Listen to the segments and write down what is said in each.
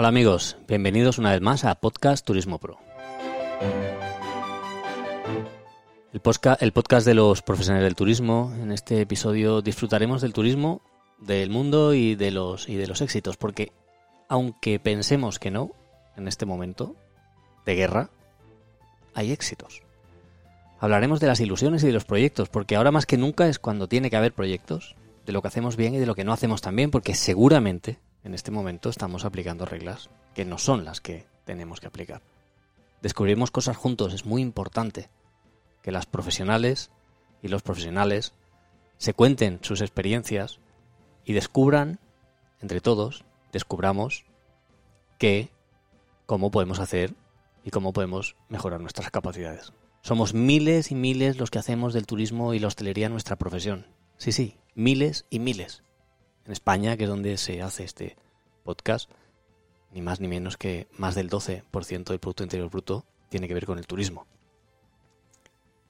Hola amigos, bienvenidos una vez más a Podcast Turismo Pro. El, el podcast de los profesionales del turismo. En este episodio disfrutaremos del turismo, del mundo y de los, y de los éxitos, porque aunque pensemos que no, en este momento de guerra, hay éxitos. Hablaremos de las ilusiones y de los proyectos, porque ahora más que nunca es cuando tiene que haber proyectos, de lo que hacemos bien y de lo que no hacemos tan bien, porque seguramente en este momento estamos aplicando reglas que no son las que tenemos que aplicar. Descubrimos cosas juntos, es muy importante que las profesionales y los profesionales se cuenten sus experiencias y descubran, entre todos, descubramos qué, cómo podemos hacer y cómo podemos mejorar nuestras capacidades. Somos miles y miles los que hacemos del turismo y la hostelería nuestra profesión. Sí, sí, miles y miles. En España, que es donde se hace este podcast, ni más ni menos que más del 12% del Producto Interior Bruto tiene que ver con el turismo.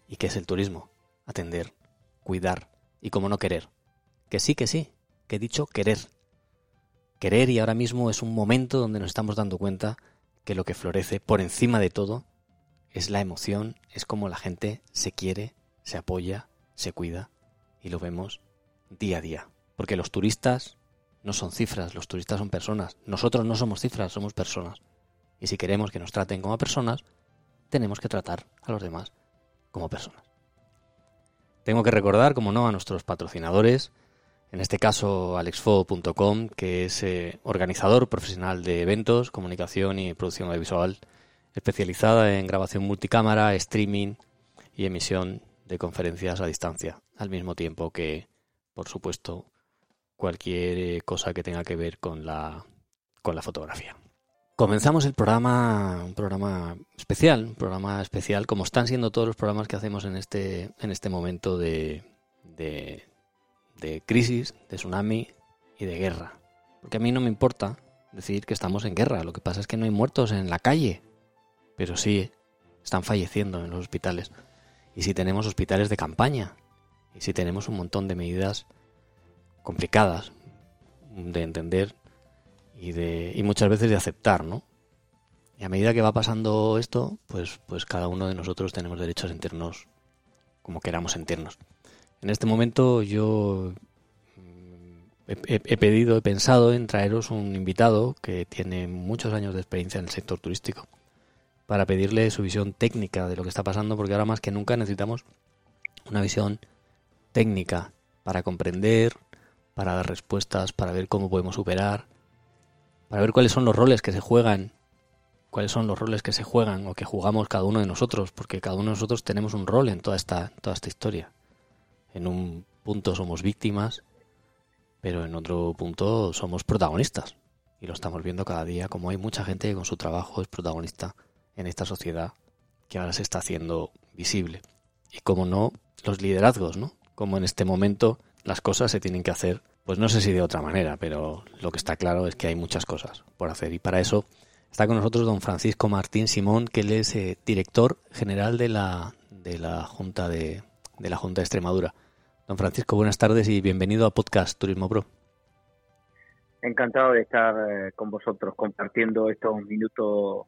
¿Y qué es el turismo? Atender, cuidar y cómo no querer. Que sí, que sí, que he dicho querer. Querer y ahora mismo es un momento donde nos estamos dando cuenta que lo que florece por encima de todo es la emoción, es como la gente se quiere, se apoya, se cuida y lo vemos día a día. Porque los turistas no son cifras, los turistas son personas. Nosotros no somos cifras, somos personas. Y si queremos que nos traten como personas, tenemos que tratar a los demás como personas. Tengo que recordar, como no, a nuestros patrocinadores, en este caso alexfo.com, que es eh, organizador profesional de eventos, comunicación y producción audiovisual, especializada en grabación multicámara, streaming y emisión de conferencias a distancia, al mismo tiempo que, por supuesto, cualquier eh, cosa que tenga que ver con la, con la fotografía. Comenzamos el programa, un programa especial, un programa especial, como están siendo todos los programas que hacemos en este, en este momento de, de, de crisis, de tsunami y de guerra. Porque a mí no me importa decir que estamos en guerra, lo que pasa es que no hay muertos en la calle, pero sí están falleciendo en los hospitales. Y si tenemos hospitales de campaña, y si tenemos un montón de medidas complicadas de entender y, de, y muchas veces de aceptar, ¿no? Y a medida que va pasando esto, pues, pues cada uno de nosotros tenemos derecho a sentirnos como queramos sentirnos. En este momento yo mm, he, pedido, he pensado en traeros un invitado que tiene muchos años de experiencia en el sector turístico para pedirle su visión técnica de lo que está pasando, porque ahora más que nunca necesitamos una visión técnica para comprender para dar respuestas, para ver cómo podemos superar, para ver cuáles son los roles que se juegan, cuáles son los roles que se juegan o que jugamos cada uno de nosotros, porque cada uno de nosotros tenemos un rol en toda esta, toda esta historia. En un punto somos víctimas, pero en otro punto somos protagonistas. Y lo estamos viendo cada día, como hay mucha gente que con su trabajo es protagonista en esta sociedad que ahora se está haciendo visible. Y como no, los liderazgos, ¿no? Como en este momento las cosas se tienen que hacer, pues no sé si de otra manera, pero lo que está claro es que hay muchas cosas por hacer y para eso está con nosotros don Francisco Martín Simón, que él es eh, director general de la, de la Junta de, de la Junta de Extremadura. Don Francisco, buenas tardes y bienvenido a Podcast Turismo Pro. Encantado de estar eh, con vosotros compartiendo estos minutos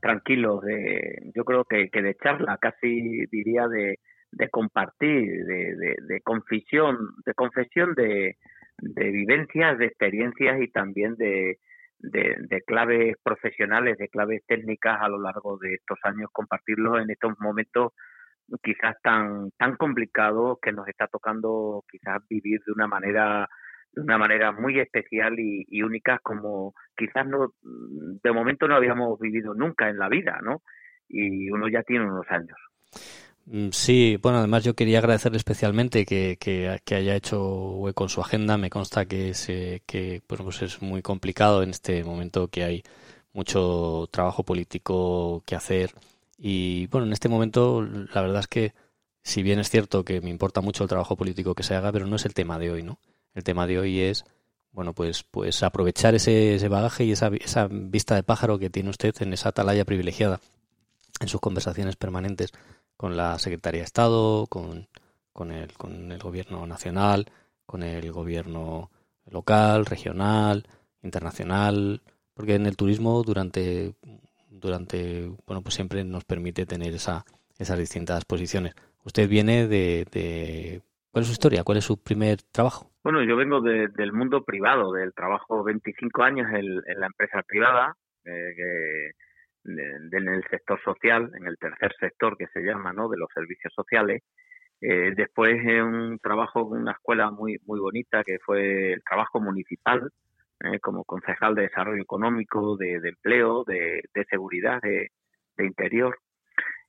tranquilos de, yo creo que, que de charla, casi diría de, de compartir, de, de, confesión, de confesión de, de vivencias, de experiencias y también de, de, claves profesionales, de claves técnicas a lo largo de estos años, compartirlos en estos momentos quizás tan tan complicados que nos está tocando quizás vivir de una manera de una manera muy especial y, y única como quizás no de momento no habíamos vivido nunca en la vida, ¿no? Y uno ya tiene unos años. Mm, sí, bueno, además yo quería agradecerle especialmente que, que, haya hecho hueco en su agenda. Me consta que es, que pues es muy complicado en este momento que hay mucho trabajo político que hacer. Y bueno, en este momento la verdad es que, si bien es cierto que me importa mucho el trabajo político que se haga, pero no es el tema de hoy, ¿no? El tema de hoy es, bueno, pues, pues aprovechar ese, ese bagaje y esa, esa vista de pájaro que tiene usted en esa atalaya privilegiada en sus conversaciones permanentes con la Secretaría de Estado, con, con, el, con el gobierno nacional, con el gobierno local, regional, internacional, Porque en el turismo durante, durante bueno, pues siempre nos permite tener esa, esas distintas posiciones. Usted viene de, de, ¿Cuál es su historia? ¿Cuál es su primer trabajo? Bueno, yo vengo del mundo privado, del trabajo 25 años en, la empresa privada, eh, en el sector social, en el tercer sector que se llama, ¿no? De los servicios sociales. Eh, después un trabajo en una escuela muy muy bonita que fue el trabajo municipal, eh, como concejal de desarrollo económico, de, empleo, de, seguridad, de, interior,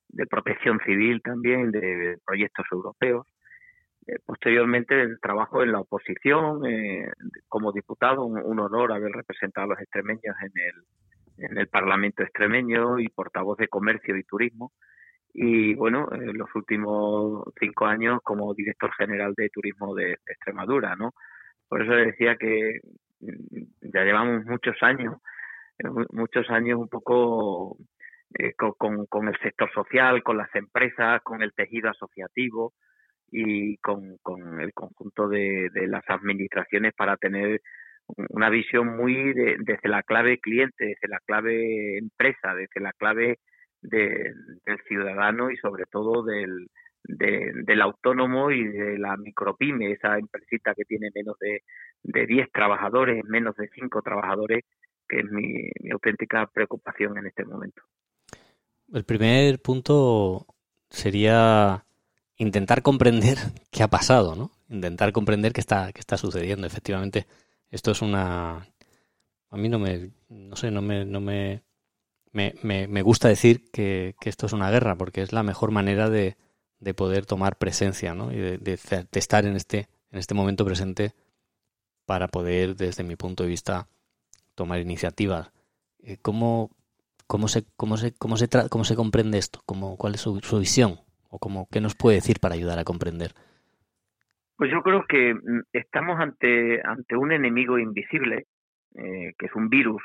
de protección civil también, de proyectos europeos. Eh, posteriormente el trabajo en la oposición, eh, como diputado, un, honor haber representado a los extremeños en el, en el Parlamento extremeño y portavoz de Comercio y Turismo. Y bueno, en los últimos cinco años como director general de Turismo de, Extremadura, ¿no? Por eso decía que mm, ya llevamos muchos años, eh, muchos años un poco con, con, el sector social, con las empresas, con el tejido asociativo, y con, con el conjunto de, de, las administraciones para tener una visión muy desde la clave cliente, desde la clave empresa, desde la clave del ciudadano y sobre todo del, del autónomo y de la micropyme, esa empresita que tiene menos de, de 10 trabajadores, menos de 5 trabajadores, que es mi, mi auténtica preocupación en este momento. El primer punto sería intentar comprender qué ha pasado, ¿no? Intentar comprender qué está, qué está sucediendo. Efectivamente, esto es una... A mí no me... No sé, no me... No me me, me, gusta decir que, esto es una guerra, porque es la mejor manera de, de poder tomar presencia, ¿no? Y de, estar en este, en este momento presente para poder, desde mi punto de vista, tomar iniciativas. Eh, ¿Cómo, cómo, se, cómo, se, cómo, se ¿Cómo se comprende esto? ¿Cómo, ¿Cuál es su, su visión? ¿O como, qué nos puede decir para ayudar a comprender? Pues yo creo que mm, estamos ante, ante un enemigo invisible, eh, que es un virus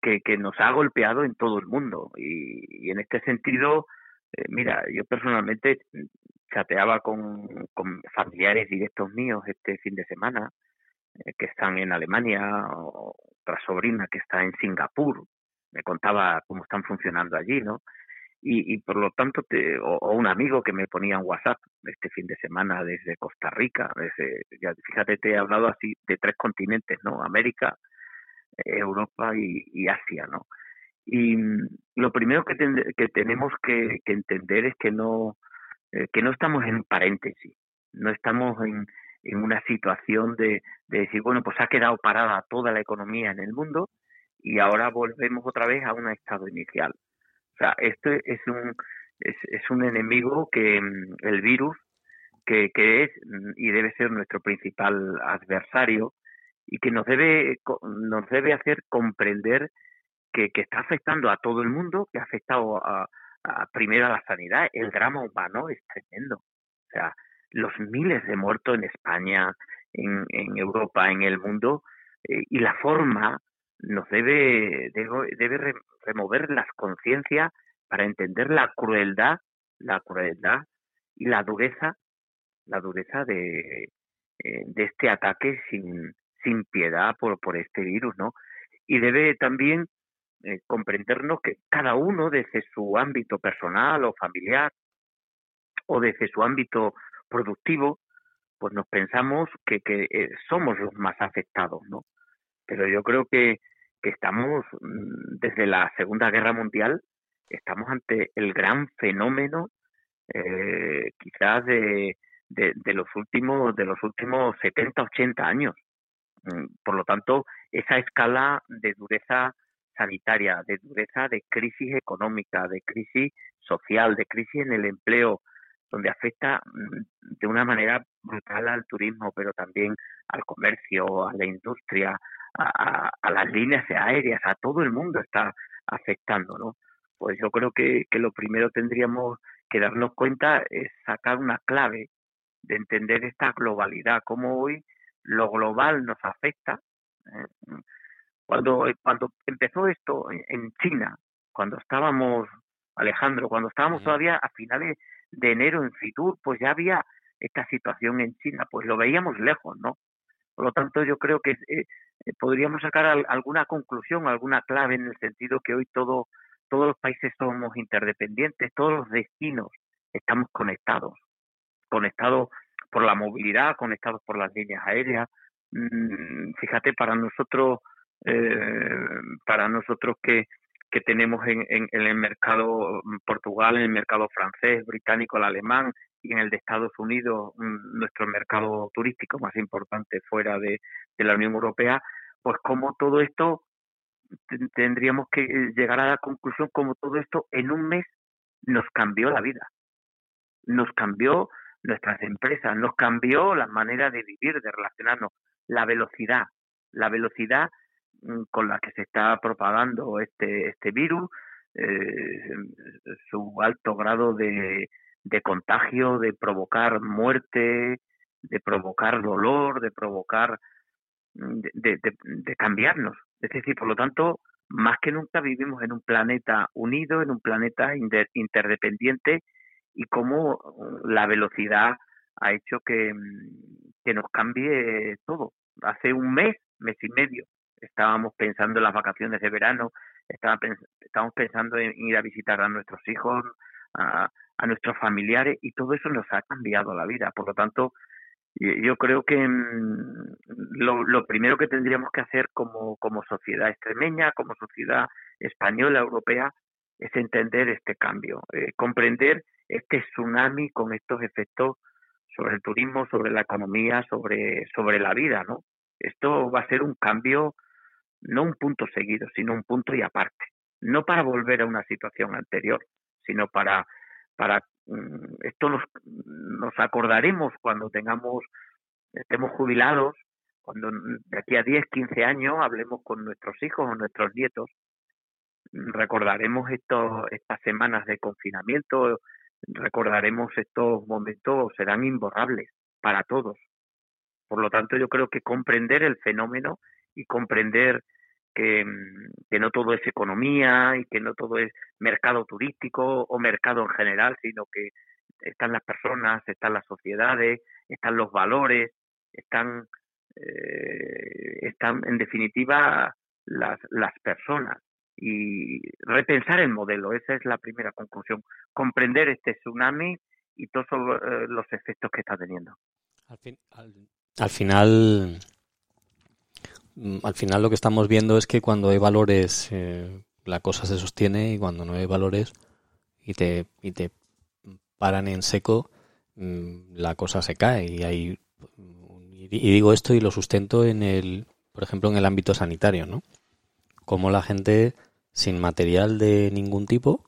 que, que nos ha golpeado en todo el mundo. Y, en este sentido, eh, mira, yo personalmente chateaba con, con, familiares directos míos este fin de semana, eh, que están en Alemania, otra sobrina que está en Singapur, me contaba cómo están funcionando allí, ¿no? Y, por lo tanto, te, o, un amigo que me ponía en WhatsApp este fin de semana desde Costa Rica, desde, ya, fíjate, te he hablado así de tres continentes, ¿no? América, Europa y, Asia, ¿no? Y mm, lo primero que, que tenemos que, entender es que no, eh, que no estamos en paréntesis, no estamos en, en una situación de, de decir, bueno, pues ha quedado parada toda la economía en el mundo y ahora volvemos otra vez a un estado inicial. O sea, este es un, es, un enemigo que mm, el virus, que, que es mm, y debe ser nuestro principal adversario y que nos debe, nos debe hacer comprender que, que está afectando a todo el mundo, que ha afectado a, primero a la sanidad. El drama humano es tremendo. O sea, los miles de muertos en España, en, en Europa, en el mundo, eh, y la forma nos debe, debe, remover las conciencias para entender la crueldad, la crueldad y la dureza, la dureza de, eh, de este ataque sin, sin piedad por, por este virus, ¿no? Y debe también eh, comprendernos que cada uno desde su ámbito personal o familiar o desde su ámbito productivo, pues nos pensamos que, que eh, somos los más afectados, ¿no? Pero yo creo que que estamos mm, desde la Segunda Guerra Mundial, estamos ante el gran fenómeno eh, quizás de, de, los últimos de los últimos 70, 80 años. Mm, por lo tanto, esa escala de dureza sanitaria, de dureza de crisis económica, de crisis social, de crisis en el empleo, donde afecta mm, de una manera brutal al turismo, pero también al comercio, a la industria, a, las líneas aéreas, a todo el mundo está afectando, ¿no? Pues yo creo que, que lo primero tendríamos que darnos cuenta es sacar una clave de entender esta globalidad, cómo hoy lo global nos afecta. ¿eh? Cuando, cuando empezó esto en China, cuando estábamos, Alejandro, cuando estábamos todavía a finales de enero en Fitur, pues ya había esta situación en China, pues lo veíamos lejos, ¿no? Por lo tanto, yo creo que eh, podríamos sacar alguna conclusión, alguna clave en el sentido que hoy todo, todos los países somos interdependientes, todos los destinos estamos conectados, conectados por la movilidad, conectados por las líneas aéreas. Mm, fíjate, para nosotros, eh, para nosotros que, tenemos en, en, el mercado Portugal, en el mercado francés, británico, el alemán y en el de Estados Unidos, mm, nuestro mercado turístico más importante fuera de, la Unión Europea, pues como todo esto tendríamos que llegar a la conclusión como todo esto en un mes nos cambió la vida, nos cambió nuestras empresas, nos cambió la manera de vivir, de relacionarnos, la velocidad, la velocidad mm, con la que se está propagando este, este virus, eh, su alto grado de, de contagio, de provocar muerte, de provocar dolor, de provocar, mm, de, cambiarnos. Es decir, por lo tanto, más que nunca vivimos en un planeta unido, en un planeta interdependiente y cómo uh, la velocidad ha hecho que, mm, que nos cambie todo. Hace un mes, mes y medio, estábamos pensando en las vacaciones de verano, estábamos pensando en ir a visitar a nuestros hijos, a, a nuestros familiares y todo eso nos ha cambiado la vida. Por lo tanto, yo creo que mm, lo, primero que tendríamos que hacer como, como sociedad extremeña, como sociedad española, europea, es entender este cambio, eh, comprender este tsunami con estos efectos sobre el turismo, sobre la economía, sobre, sobre la vida, ¿no? Esto va a ser un cambio, no un punto seguido, sino un punto y aparte. No para volver a una situación anterior, sino para, para mm, esto nos, nos acordaremos cuando tengamos, estemos jubilados, cuando de aquí a 10, 15 años hablemos con nuestros hijos o nuestros nietos, recordaremos estos, estas semanas de confinamiento, recordaremos estos momentos, serán imborrables para todos. Por lo tanto, yo creo que comprender el fenómeno y comprender que, que, no todo es economía y que no todo es mercado turístico o mercado en general, sino que están las personas, están las sociedades, están los valores, están, eh, están en definitiva las, las personas y repensar el modelo. Esa es la primera conclusión. Comprender este tsunami y todos eh, los efectos que está teniendo. Al, fin, al, final, mm, al final lo que estamos viendo es que cuando hay valores eh, la cosa se sostiene y cuando no hay valores y te, y te paran en seco mm, la cosa se cae y hay y digo esto y lo sustento en el por ejemplo en el ámbito sanitario no como la gente sin material de ningún tipo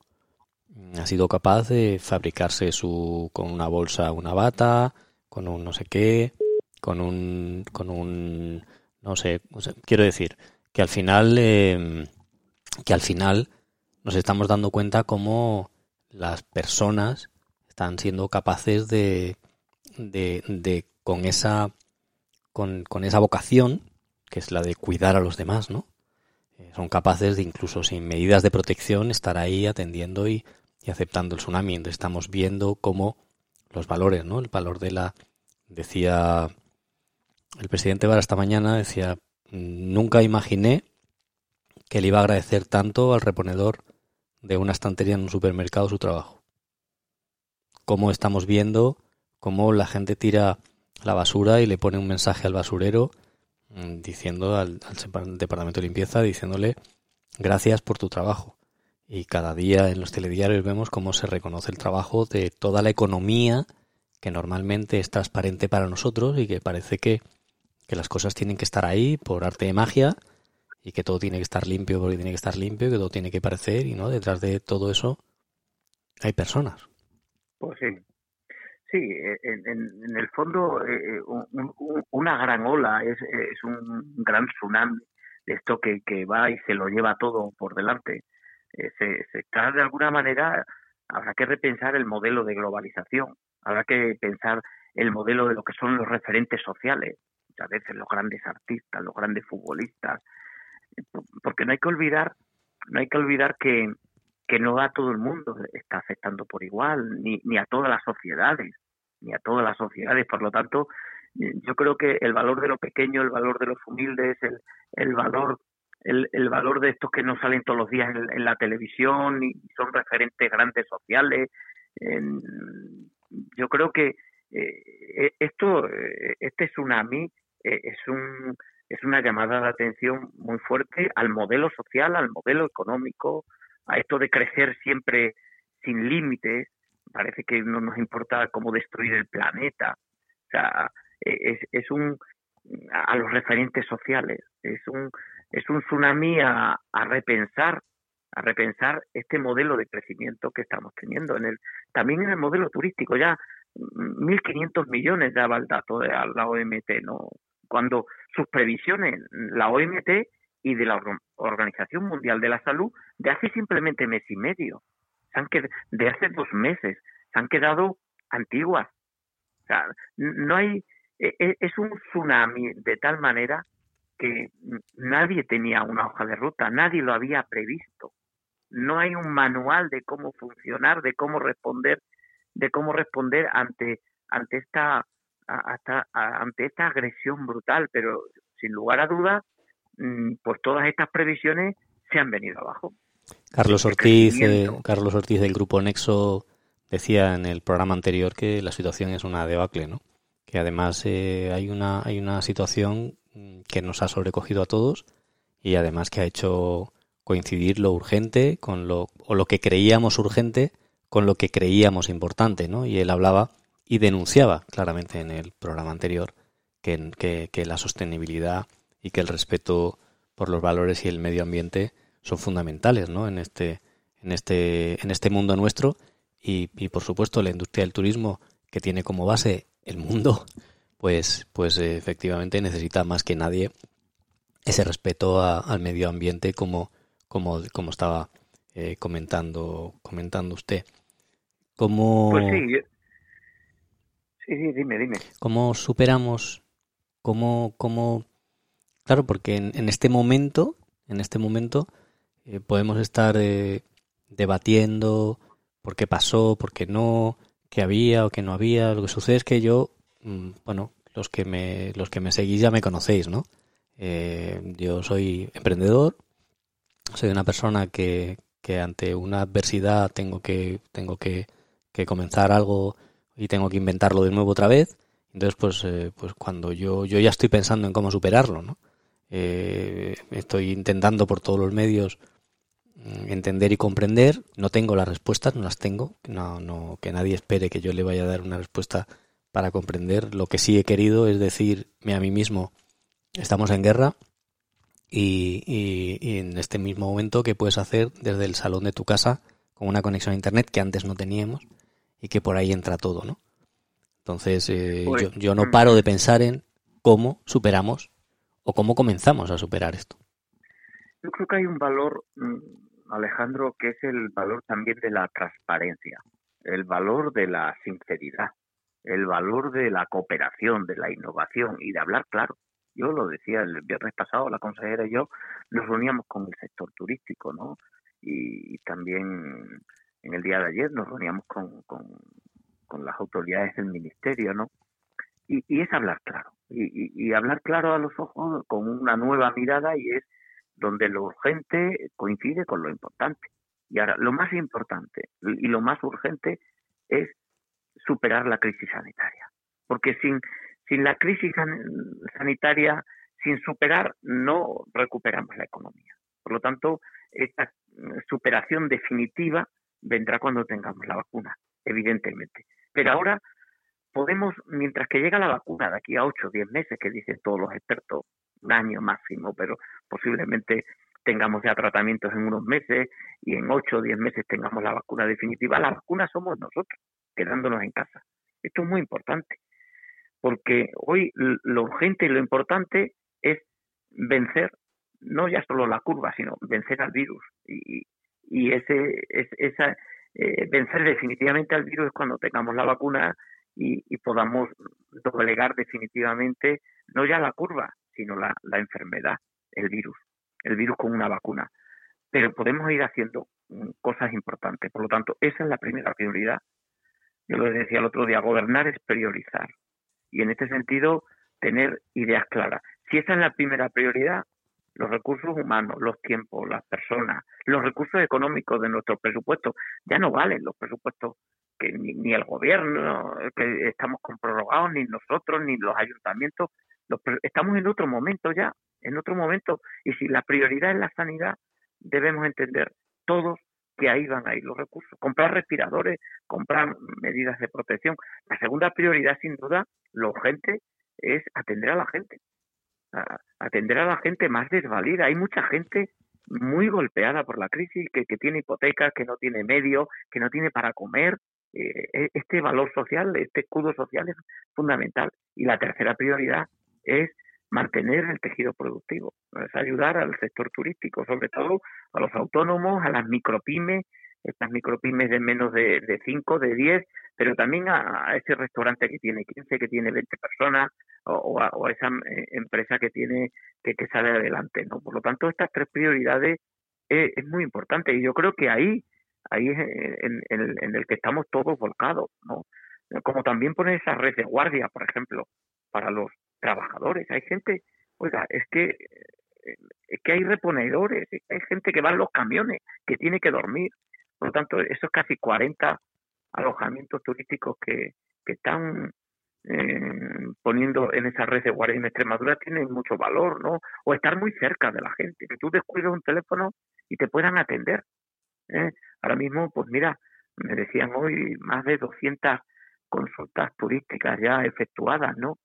ha sido capaz de fabricarse su con una bolsa una bata con un no sé qué con un con un no sé, quiero decir que al final em, que al final nos estamos dando cuenta cómo las personas están siendo capaces de, de, de con esa con, con esa vocación que es la de cuidar a los demás, ¿no? Eh, son capaces de incluso sin medidas de protección estar ahí atendiendo y, aceptando el tsunami. Estamos viendo cómo los valores, ¿no? El valor de la decía el presidente Vara esta mañana decía nunca imaginé que le iba a agradecer tanto al reponedor de una estantería en un supermercado su trabajo. Cómo estamos viendo cómo la gente tira la basura y le pone un mensaje al basurero Mm, diciendo al, departamento de limpieza, diciéndole gracias por tu trabajo. Y cada día en los telediarios vemos cómo se reconoce el trabajo de toda la economía que normalmente es transparente para nosotros y que parece que, que las cosas tienen que estar ahí por arte de magia y que todo tiene que estar limpio porque tiene que estar limpio, que todo tiene que parecer y no detrás de todo eso hay personas. Pues sí, Sí, eh, en, el fondo eh, eh, una gran ola es, es, un gran tsunami de esto que, que, va y se lo lleva todo por delante. se, se está de alguna manera, habrá que repensar el modelo de globalización, habrá que pensar el modelo de lo que son los referentes sociales, muchas veces los grandes artistas, los grandes futbolistas, porque no hay que olvidar, no hay que olvidar que, que no a todo el mundo está afectando por igual, ni, ni a todas las sociedades, ni a todas las sociedades. Por lo tanto, yo creo que el valor de lo pequeño, el valor de los humildes, el, el valor el, el, valor de estos que no salen todos los días en, la televisión y son referentes grandes sociales. yo creo que eh, e, esto, eh, este tsunami eh, es un es una llamada de atención muy fuerte al modelo social, al modelo económico, a esto de crecer siempre sin límites. Parece que no nos importa cómo destruir el planeta. O sea, es, es un a los referentes sociales, es un es un tsunami a, a repensar a repensar este modelo de crecimiento que estamos teniendo en el también en el modelo turístico ya 1.500 millones daba el dato de la OMT, ¿no? Cuando sus previsiones, la OMT y de la Organización Mundial de la Salud, de hace simplemente mes y medio, se han de hace dos meses, se han quedado antiguas. O sea, no hay, e, e, es un tsunami de tal manera que nadie tenía una hoja de ruta, nadie lo había previsto. No hay un manual de cómo funcionar, de cómo responder de cómo responder ante ante esta hasta, ante esta agresión brutal, pero sin lugar a dudas, mm, pues todas estas previsiones se han venido abajo. Carlos Ortiz, eh, Carlos Ortiz del grupo Nexo decía en el programa anterior que la situación es una debacle, ¿no? Que además eh, hay una hay una situación mm, que nos ha sobrecogido a todos y además que ha hecho coincidir lo urgente con lo o lo que creíamos urgente con lo que creíamos importante, ¿no? Y él hablaba y denunciaba claramente en el programa anterior que, que, la sostenibilidad y que el respeto por los valores y el medio ambiente son fundamentales, ¿no? En este, en este, en este mundo nuestro y, por supuesto la industria del turismo que tiene como base el mundo, pues, pues efectivamente necesita más que nadie ese respeto al medio ambiente como, como, como estaba eh, comentando, comentando usted. ¿Cómo, pues sí, sí, sí, dime, dime. ¿Cómo superamos, cómo, cómo, claro, porque en, este momento, en este momento, eh, podemos estar eh, debatiendo por qué pasó, por qué no, qué había o qué no había. Lo que sucede es que yo, mm, bueno, los que me, los que me seguís ya me conocéis, ¿no? yo soy emprendedor, soy una persona que, que ante una adversidad tengo que, tengo que, comenzar algo y tengo que inventarlo de nuevo otra vez. Entonces, pues, eh, pues cuando yo, yo ya estoy pensando en cómo superarlo, ¿no? Eh, estoy intentando por todos los medios mm, entender y comprender. No tengo las respuestas, no las tengo. No, no, que nadie espere que yo le vaya a dar una respuesta para comprender. Lo que sí he querido es decirme a mí mismo, estamos en guerra, y, en este mismo momento que puedes hacer desde el salón de tu casa con una conexión a internet que antes no teníamos y que por ahí entra todo, ¿no? Entonces eh, yo, yo, no paro de pensar en cómo superamos o cómo comenzamos a superar esto. Yo creo que hay un valor, mm, Alejandro, que es el valor también de la transparencia, el valor de la sinceridad, el valor de la cooperación, de la innovación y de hablar claro. Yo lo decía el viernes pasado, la consejera y yo nos reuníamos con el sector turístico, ¿no? Y, también en el día de ayer nos reuníamos con, con, las autoridades del ministerio, ¿no? Y, y es hablar claro, y, y, hablar claro a los ojos con una nueva mirada y es donde lo urgente coincide con lo importante. Y ahora, lo más importante y lo más urgente es superar la crisis sanitaria. Porque sin, sin la crisis sanitaria, sin superar, no recuperamos la economía. Por lo tanto, esta superación definitiva vendrá cuando tengamos la vacuna, evidentemente. Pero ahora podemos, mientras que llega la vacuna, de aquí a 8 o 10 meses, que dicen todos los expertos, un año máximo, pero posiblemente tengamos ya tratamientos en unos meses y en 8 o 10 meses tengamos la vacuna definitiva, la vacuna somos nosotros, quedándonos en casa. Esto es muy importante porque hoy lo urgente y lo importante es vencer no ya solo la curva, sino vencer al virus. Y, y ese, es, esa, eh, vencer definitivamente al virus es cuando tengamos la vacuna y, podamos doblegar definitivamente no ya la curva, sino la, la enfermedad, el virus, el virus con una vacuna. Pero podemos ir haciendo mm, cosas importantes. Por lo tanto, esa es la primera prioridad. Yo lo decía el otro día, gobernar es priorizar y en este sentido tener ideas claras. Si esa es la primera prioridad, los recursos humanos, los tiempos, las personas, los recursos económicos de nuestro presupuesto, ya no valen los presupuestos que ni, el gobierno, que estamos comprorogados, ni nosotros, ni los ayuntamientos, estamos en otro momento ya, en otro momento, y si la prioridad es la sanidad, debemos entender todos que ahí van a ir los recursos. Comprar respiradores, comprar medidas de protección. La segunda prioridad, sin duda, lo urgente, es atender a la gente. Atender a la gente más desvalida. Hay mucha gente muy golpeada por la crisis, que, tiene hipotecas, que no tiene medio, que no tiene para comer. Eh, e, este valor social, este escudo social es fundamental. Y la tercera prioridad es mantener el tejido productivo, es ayudar al sector turístico, sobre todo a los autónomos, a las micropymes, estas micropymes de menos de 5, de 10, pero también a, ese restaurante que tiene 15, que tiene 20 personas, o, a, esa eh, empresa que tiene que, sale adelante. ¿no? Por lo tanto, estas tres prioridades es, es muy importante y yo creo que ahí, ahí es en, en, el que estamos todos volcados. ¿no? Como también poner esa red de guardia, por ejemplo, para los trabajadores. Hay gente, oiga, es que eh, es que hay reponedores, hay gente que va en los camiones, que tiene que dormir. Por lo tanto, esos casi 40 alojamientos turísticos que, que están eh, poniendo en esa red de guardia en Extremadura tienen mucho valor, ¿no? O estar muy cerca de la gente, que tú descuides un teléfono y te puedan atender. ¿eh? Ahora mismo, pues mira, me decían hoy más de 200 consultas turísticas ya efectuadas, ¿no?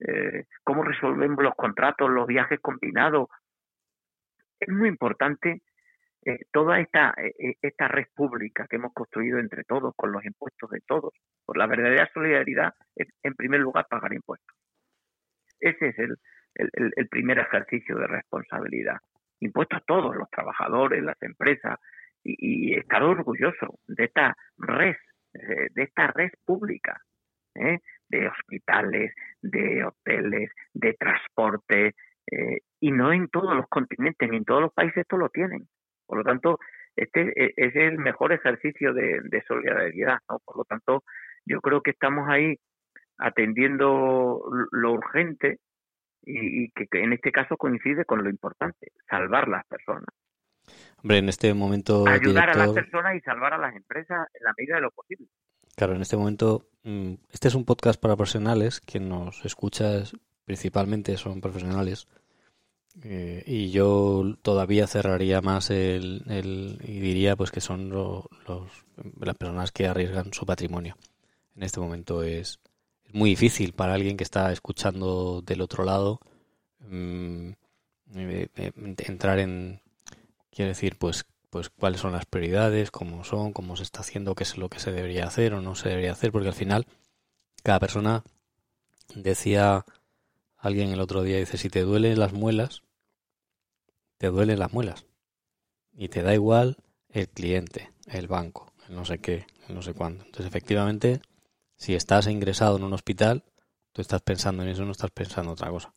Eh, cómo resolvemos los contratos, los viajes combinados. Es muy importante eh, toda esta, eh, esta red pública que hemos construido entre todos, con los impuestos de todos. Por la verdadera solidaridad es, en primer lugar, pagar impuestos. Ese es el, el, primer ejercicio de responsabilidad. Impuestos a todos, los trabajadores, las empresas, y, y estar orgulloso de esta red, de esta red pública. ¿eh? de hospitales, de hoteles, de transporte, eh, y no en todos los continentes, ni en todos los países esto lo tienen. Por lo tanto, este e, es el mejor ejercicio de, solidaridad, ¿no? Por lo tanto, yo creo que estamos ahí atendiendo lo urgente y, que, en este caso coincide con lo importante, salvar las personas. Hombre, en este momento. Ayudar a las personas y salvar a las empresas en la medida de lo posible. Claro, en este momento, mm, este es un podcast para profesionales, quien nos escucha principalmente son profesionales. Eh, y yo todavía cerraría más el, y diría pues que son los, las personas que arriesgan su patrimonio. En este momento es, muy difícil para alguien que está escuchando del otro lado mm, eh, eh, entrar en, quiero decir, pues pues cuáles son las prioridades, cómo son, cómo se está haciendo, qué es lo que se debería hacer o no se debería hacer, porque al final cada persona decía alguien el otro día dice si te duelen las muelas, te duelen las muelas y te da igual el cliente, el banco, el no sé qué, el no sé cuándo. Entonces efectivamente si estás ingresado en un hospital, tú estás pensando en eso, no estás pensando en otra cosa.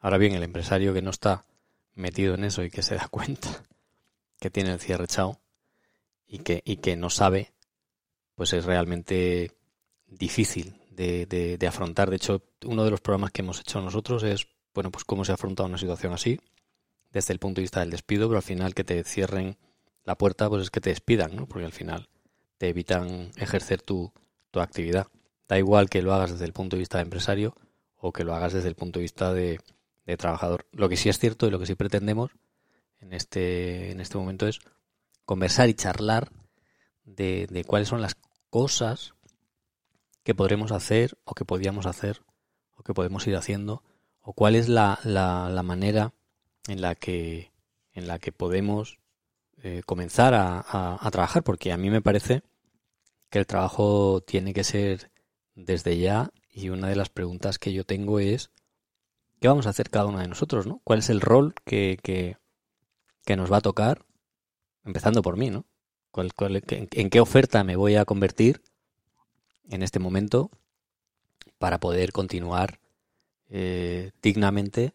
Ahora bien, el empresario que no está metido en eso y que se da cuenta que tiene el cierre echado y que, y que no sabe, pues es realmente difícil de, de, afrontar. De hecho, uno de los programas que hemos hecho nosotros es, bueno, pues cómo se afronta una situación así, desde el punto de vista del despido, pero al final que te cierren la puerta, pues es que te despidan, ¿no? Porque al final te evitan ejercer tu, tu actividad. Da igual que lo hagas desde el punto de vista de empresario o que lo hagas desde el punto de vista de, trabajador. Lo que sí es cierto y lo que sí pretendemos en este, en este momento es conversar y charlar de, cuáles son las cosas que podremos hacer o que podríamos hacer o que podemos ir haciendo o cuál es la, la manera en la que en la que podemos eh, comenzar a, a, trabajar porque a mí me parece que el trabajo tiene que ser desde ya y una de las preguntas que yo tengo es ¿qué vamos a hacer cada uno de nosotros? ¿no? ¿Cuál es el rol que, que, que nos va a tocar, empezando por mí, ¿no? en, qué oferta me voy a convertir en este momento para poder continuar eh, dignamente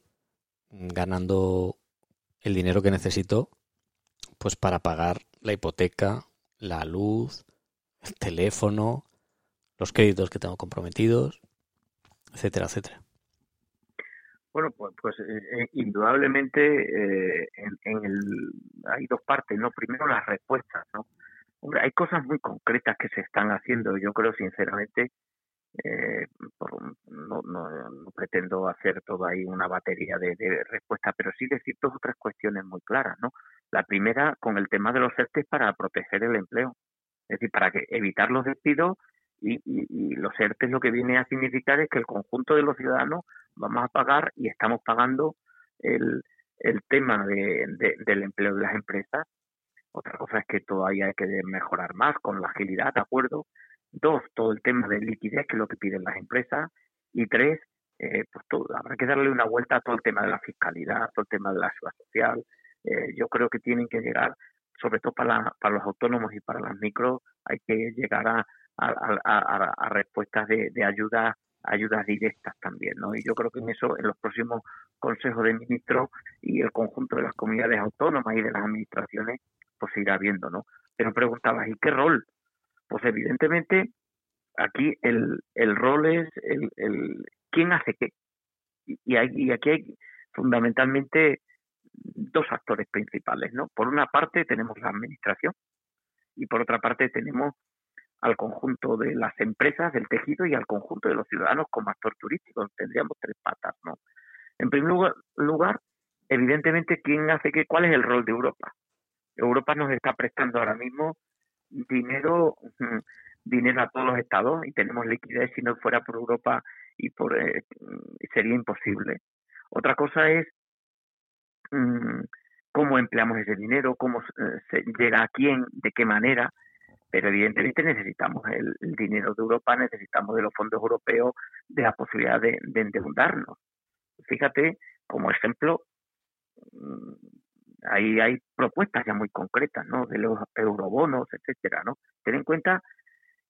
ganando el dinero que necesito pues para pagar la hipoteca, la luz, el teléfono, los créditos que tengo comprometidos, etcétera, etcétera. Bueno, pues, pues eh, eh, indudablemente en, el, hay dos partes, ¿no? Primero las respuestas, ¿no? Hombre, hay cosas muy concretas que se están haciendo. Yo creo, sinceramente, eh, no, no, pretendo hacer toda ahí una batería de, respuestas, pero sí decir dos o tres cuestiones muy claras, ¿no? La primera, con el tema de los ERTE para proteger el empleo, es decir, para evitar los despidos y, los ERTE lo que viene a significar es que el conjunto de los ciudadanos vamos a pagar y estamos pagando el, tema de, del empleo de las empresas. Otra cosa es que todavía hay que mejorar más con la agilidad, ¿de acuerdo? Dos, todo el tema de liquidez, que es lo que piden las empresas. Y tres, eh, pues todo, habrá que darle una vuelta a todo el tema de la fiscalidad, todo el tema de la seguridad social. Eh, yo creo que tienen que llegar, sobre todo para, para los autónomos y para las micros, hay que llegar a, a, respuestas de, de ayuda ayudas directas también, ¿no? Y yo creo que en eso, en los próximos consejos de ministros y el conjunto de las comunidades autónomas y de las administraciones, pues se irá viendo, ¿no? Pero preguntabas, ¿y qué rol pues evidentemente aquí el, el rol es el, quién hace qué. Y, y aquí hay fundamentalmente dos actores principales, ¿no? Por una parte tenemos la administración y por otra parte tenemos al conjunto de las empresas del tejido y al conjunto de los ciudadanos como actor turístico. Tendríamos tres patas, ¿no? En primer lugar, evidentemente, ¿quién hace qué? ¿Cuál es el rol de Europa? Europa nos está prestando ahora mismo dinero dinero a todos los estados y tenemos liquidez si no fuera por Europa y por eh, sería imposible. Otra cosa es mm, cómo empleamos ese dinero, cómo eh, se llega a quién, de qué manera, pero evidentemente necesitamos el, dinero de Europa, necesitamos de los fondos europeos, de la posibilidad de, de endeudarnos. Fíjate, como ejemplo, mm, ahí hay propuestas ya muy concretas, ¿no? De los eurobonos, etcétera, ¿no? Ten en cuenta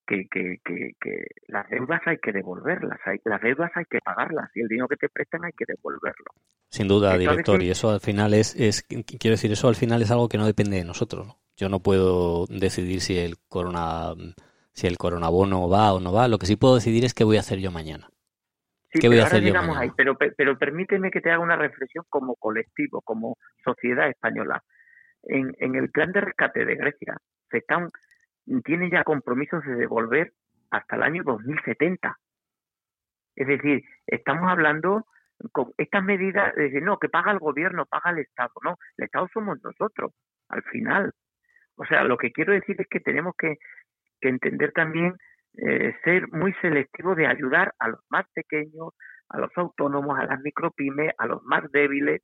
que, que, que, las deudas hay que devolverlas, hay, las deudas hay que pagarlas y el dinero que te prestan hay que devolverlo. Sin duda, director, y eso al final es, es, quiero decir, eso al final es algo que no depende de nosotros. Yo no puedo decidir si el corona, si el coronabono va o no va. Lo que sí puedo decidir es qué voy a hacer yo mañana. Sí, voy a hacer Ahí, pero, pero permíteme que te haga una reflexión como colectivo, como sociedad española. En, en el plan de rescate de Grecia se están tienen ya compromisos de devolver hasta el año 2070. Es decir, estamos hablando con estas medidas de decir, no, que paga el gobierno, paga el Estado. No, el Estado somos nosotros, al final. O sea, lo que quiero decir es que tenemos que, que entender también eh, ser muy selectivo de ayudar a los más pequeños, a los autónomos, a las micropymes, a los más débiles,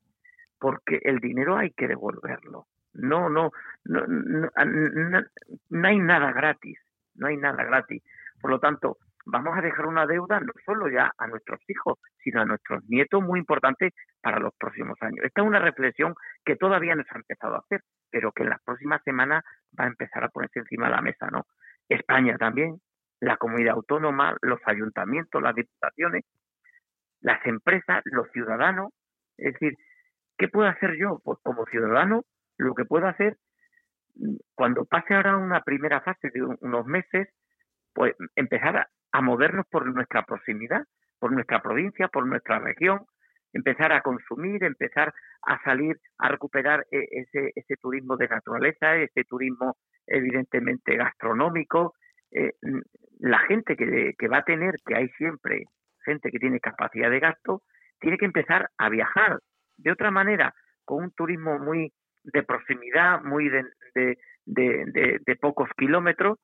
porque el dinero hay que devolverlo. No, no, no, no, no, hay nada gratis, no hay nada gratis. Por lo tanto, vamos a dejar una deuda no solo ya a nuestros hijos, sino a nuestros nietos muy importante para los próximos años. Esta es una reflexión que todavía no ha empezado a hacer, pero que en las próximas semanas va a empezar a ponerse encima de la mesa, ¿no? España también, la comunidad autónoma, los ayuntamientos, las diputaciones, las empresas, los ciudadanos. Es decir, ¿qué puedo hacer yo? Pues como ciudadano, lo que puedo hacer, mm, cuando pase ahora una primera fase de unos meses, pues empezar a, movernos por nuestra proximidad, por nuestra provincia, por nuestra región, empezar a consumir, empezar a salir a recuperar eh, ese, ese turismo de naturaleza, ese turismo evidentemente gastronómico, eh, la gente que, va a tener, que hay siempre gente que tiene capacidad de gasto, tiene que empezar a viajar de otra manera, con un turismo muy de proximidad, muy de, de, de, pocos kilómetros.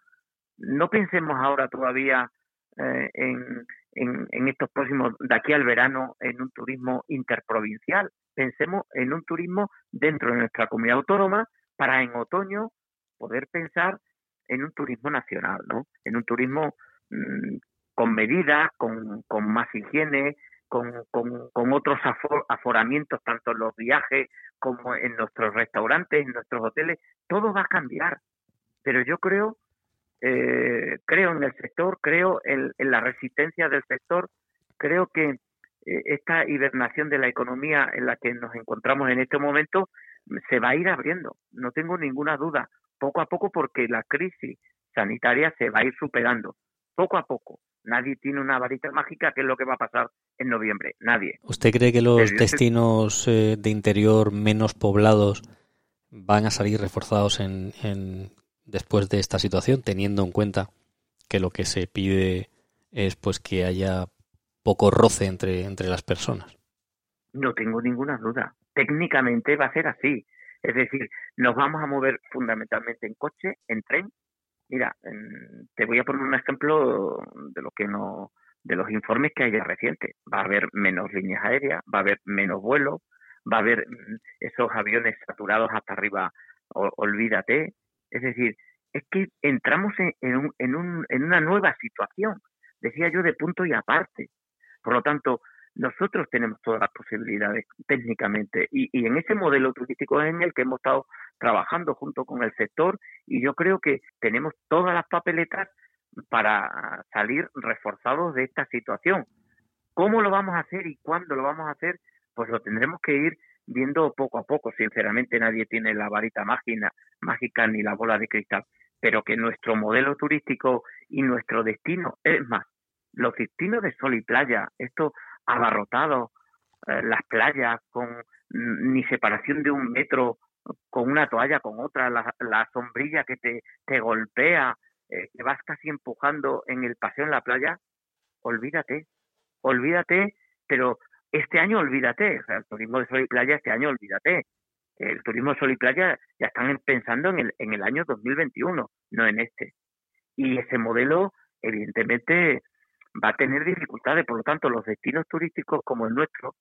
No pensemos ahora todavía eh, en, en, en, estos próximos, de aquí al verano, en un turismo interprovincial. Pensemos en un turismo dentro de nuestra comunidad autónoma para en otoño poder pensar en un turismo nacional, ¿no? En un turismo mm, con medidas, con, con más higiene, con, con, otros aforamientos, tanto en los viajes como en nuestros restaurantes, en nuestros hoteles, todo va a cambiar. Pero yo creo, eh, creo en el sector, creo en, la resistencia del sector, creo que eh, esta hibernación de la economía en la que nos encontramos en este momento se va a ir abriendo, no tengo ninguna duda poco a poco porque la crisis sanitaria se va a ir superando, poco a poco. Nadie tiene una varita mágica, ¿qué es lo que va a pasar en noviembre? Nadie. ¿Usted cree que los destinos eh, de interior menos poblados van a salir reforzados en, en, después de esta situación, teniendo en cuenta que lo que se pide es pues que haya poco roce entre, entre las personas? No tengo ninguna duda. Técnicamente va a ser así. Es decir, nos vamos a mover fundamentalmente en coche, en tren. Mira, te voy a poner un ejemplo de lo que no, de los informes que haya recientes. Va a haber menos líneas aéreas, va a haber menos vuelos, va a haber mm, esos aviones saturados hasta arriba, olvídate. Es decir, es que entramos en, en, en, un, en una nueva situación, decía yo, de punto y aparte. Por lo tanto, nosotros tenemos todas las posibilidades técnicamente y, en ese modelo turístico es en el que hemos estado trabajando junto con el sector y yo creo que tenemos todas las papeletas para salir reforzados de esta situación. ¿Cómo lo vamos a hacer y cuándo lo vamos a hacer? Pues lo tendremos que ir viendo poco a poco. Sinceramente nadie tiene la varita mágica ni la bola de cristal, pero que nuestro modelo turístico y nuestro destino, es más, los destinos de sol y playa, esto abarrotado, eh, las playas con ni separación de un metro con una toalla con otra, la, la sombrilla que te, te golpea, eh, que vas casi empujando en el paseo en la playa, olvídate, olvídate, pero este año olvídate, el turismo de sol y playa este año olvídate. El turismo de sol y playa ya están pensando en el, en el año 2021, no en este. Y ese modelo, evidentemente, va a tener dificultades. Por lo tanto, los destinos turísticos como el nuestro,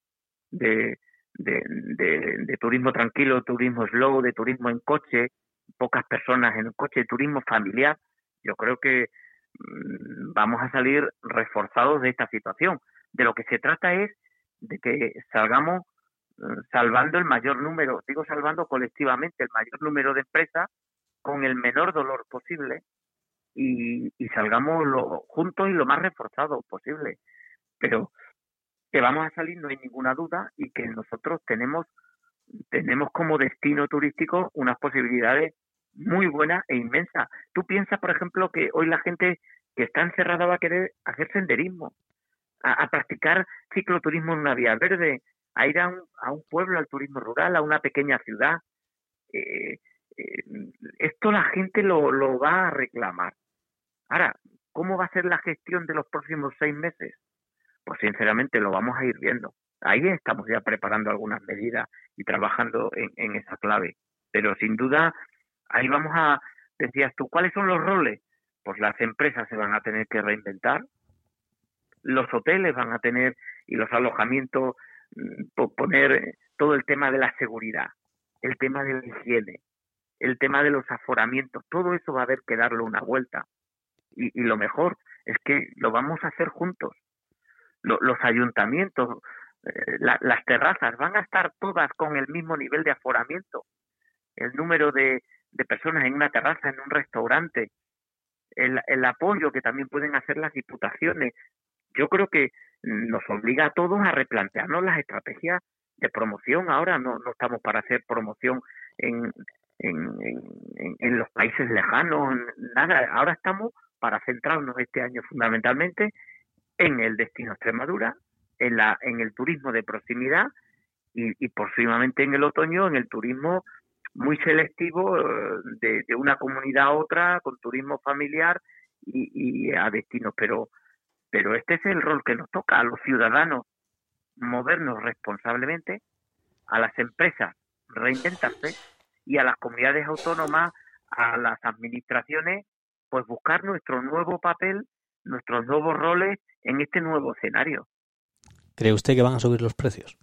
de, de, turismo tranquilo, turismo slow, de turismo en coche, pocas personas en coche, turismo familiar, yo creo que mm, vamos a salir reforzados de esta situación. De lo que se trata es de que salgamos mm, salvando el mayor número, digo salvando colectivamente el mayor número de empresas con el menor dolor posible y, salgamos lo, juntos y lo más reforzados posible. Pero que vamos a salir no hay ninguna duda y que nosotros tenemos tenemos como destino turístico unas posibilidades muy buenas e inmensas. Tú piensas, por ejemplo, que hoy la gente que está encerrada va a querer hacer senderismo, a, practicar cicloturismo en una vía verde, a ir a un, a un pueblo, al turismo rural, a una pequeña ciudad. Eh, eh, esto la gente lo, lo va a reclamar. Ahora, ¿cómo va a ser la gestión de los próximos seis meses? Pues sinceramente lo vamos a ir viendo. Ahí estamos ya preparando algunas medidas y trabajando en, esa clave. Pero sin duda, ahí vamos a, decías tú, ¿cuáles son los roles? Pues las empresas se van a tener que reinventar, los hoteles van a tener y los alojamientos mm, poner todo el tema de la seguridad, el tema de la higiene, el tema de los aforamientos, todo eso va a haber que darle una vuelta y, lo mejor es que lo vamos a hacer juntos. los ayuntamientos, eh, las terrazas van a estar todas con el mismo nivel de aforamiento. El número de, personas en una terraza, en un restaurante, el, el apoyo que también pueden hacer las diputaciones. Yo creo que nos obliga a todos a replantearnos las estrategias de promoción. Ahora no, no estamos para hacer promoción en, en, en, en, los países lejanos, nada. Ahora estamos para centrarnos este año fundamentalmente en el destino Extremadura, en, la, en el turismo de proximidad y, y próximamente en el otoño en el turismo muy selectivo eh, de, una comunidad a otra, con turismo familiar y, y, a destinos. Pero, pero este es el rol que nos toca a los ciudadanos, movernos responsablemente, a las empresas reinventarse y a las comunidades autónomas, a las administraciones pues buscar nuestro nuevo papel, nuestros nuevos roles en este nuevo escenario. ¿Cree usted que van a subir los precios?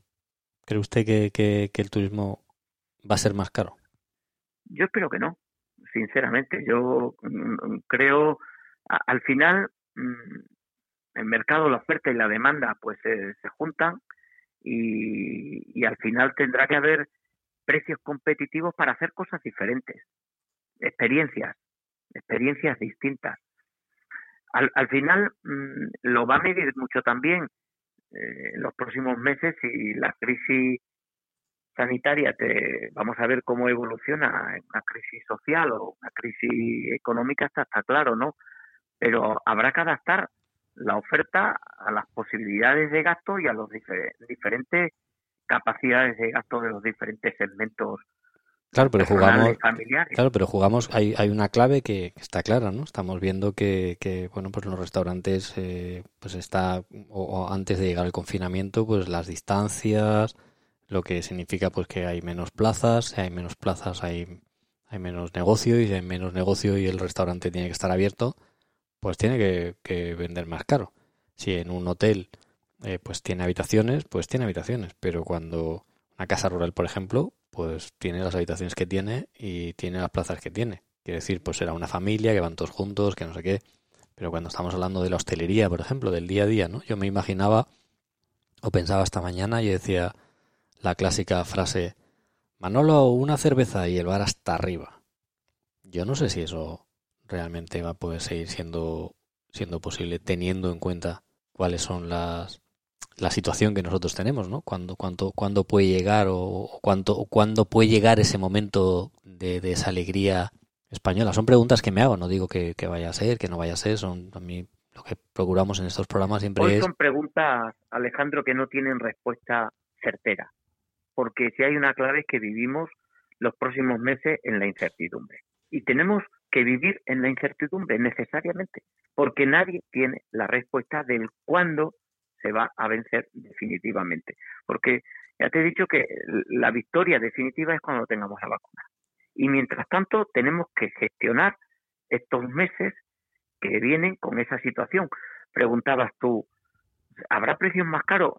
¿Cree usted que, que, el turismo va a ser más caro? Yo espero que no, sinceramente. Yo mm, creo, al final, mm, el mercado, la oferta y la demanda, pues se juntan y, y al final tendrá que haber precios competitivos para hacer cosas diferentes, experiencias, experiencias distintas. Al, al final mm, lo va a medir mucho también eh, en los próximos meses y la crisis sanitaria, te, vamos a ver cómo evoluciona una crisis social o una crisis económica, está, está claro, ¿no? Pero habrá que adaptar la oferta a las posibilidades de gasto y a los diferentes capacidades de gasto de los diferentes segmentos Claro, pero jugamos, claro, pero jugamos, hay, hay una clave que, está clara, ¿no? Estamos viendo que, que bueno, pues en los restaurantes, eh, pues está, o, antes de llegar al confinamiento, pues las distancias, lo que significa pues que hay menos plazas, si hay menos plazas hay, hay menos negocio, y si hay menos negocio y el restaurante tiene que estar abierto, pues tiene que, que vender más caro. Si en un hotel, eh, pues tiene habitaciones, pues tiene habitaciones, pero cuando una casa rural, por ejemplo, pues tiene las habitaciones que tiene y tiene las plazas que tiene. Quiere decir, pues era una familia que van todos juntos, que no sé qué. Pero cuando estamos hablando de la hostelería, por ejemplo, del día a día, ¿no? Yo me imaginaba o pensaba esta mañana y decía la clásica frase, Manolo, una cerveza y el bar hasta arriba. Yo no sé si eso realmente va a poder seguir siendo, siendo posible teniendo en cuenta cuáles son las, la situación que nosotros tenemos, ¿no? Cuándo, cuánto, cuándo puede llegar o, cuánto, cuándo puede llegar ese momento de, esa alegría española. Son preguntas que me hago, no digo que, vaya a ser, que no vaya a ser, son a mí lo que procuramos en estos programas siempre Hoy es... Son preguntas, Alejandro, que no tienen respuesta certera, porque si hay una clave es que vivimos los próximos meses en la incertidumbre. Y tenemos que vivir en la incertidumbre necesariamente, porque nadie tiene la respuesta del cuándo se va a vencer definitivamente. Porque ya te he dicho que la victoria definitiva es cuando tengamos la vacuna. Y mientras tanto tenemos que gestionar estos meses que vienen con esa situación. Preguntabas tú, ¿habrá precios más caros?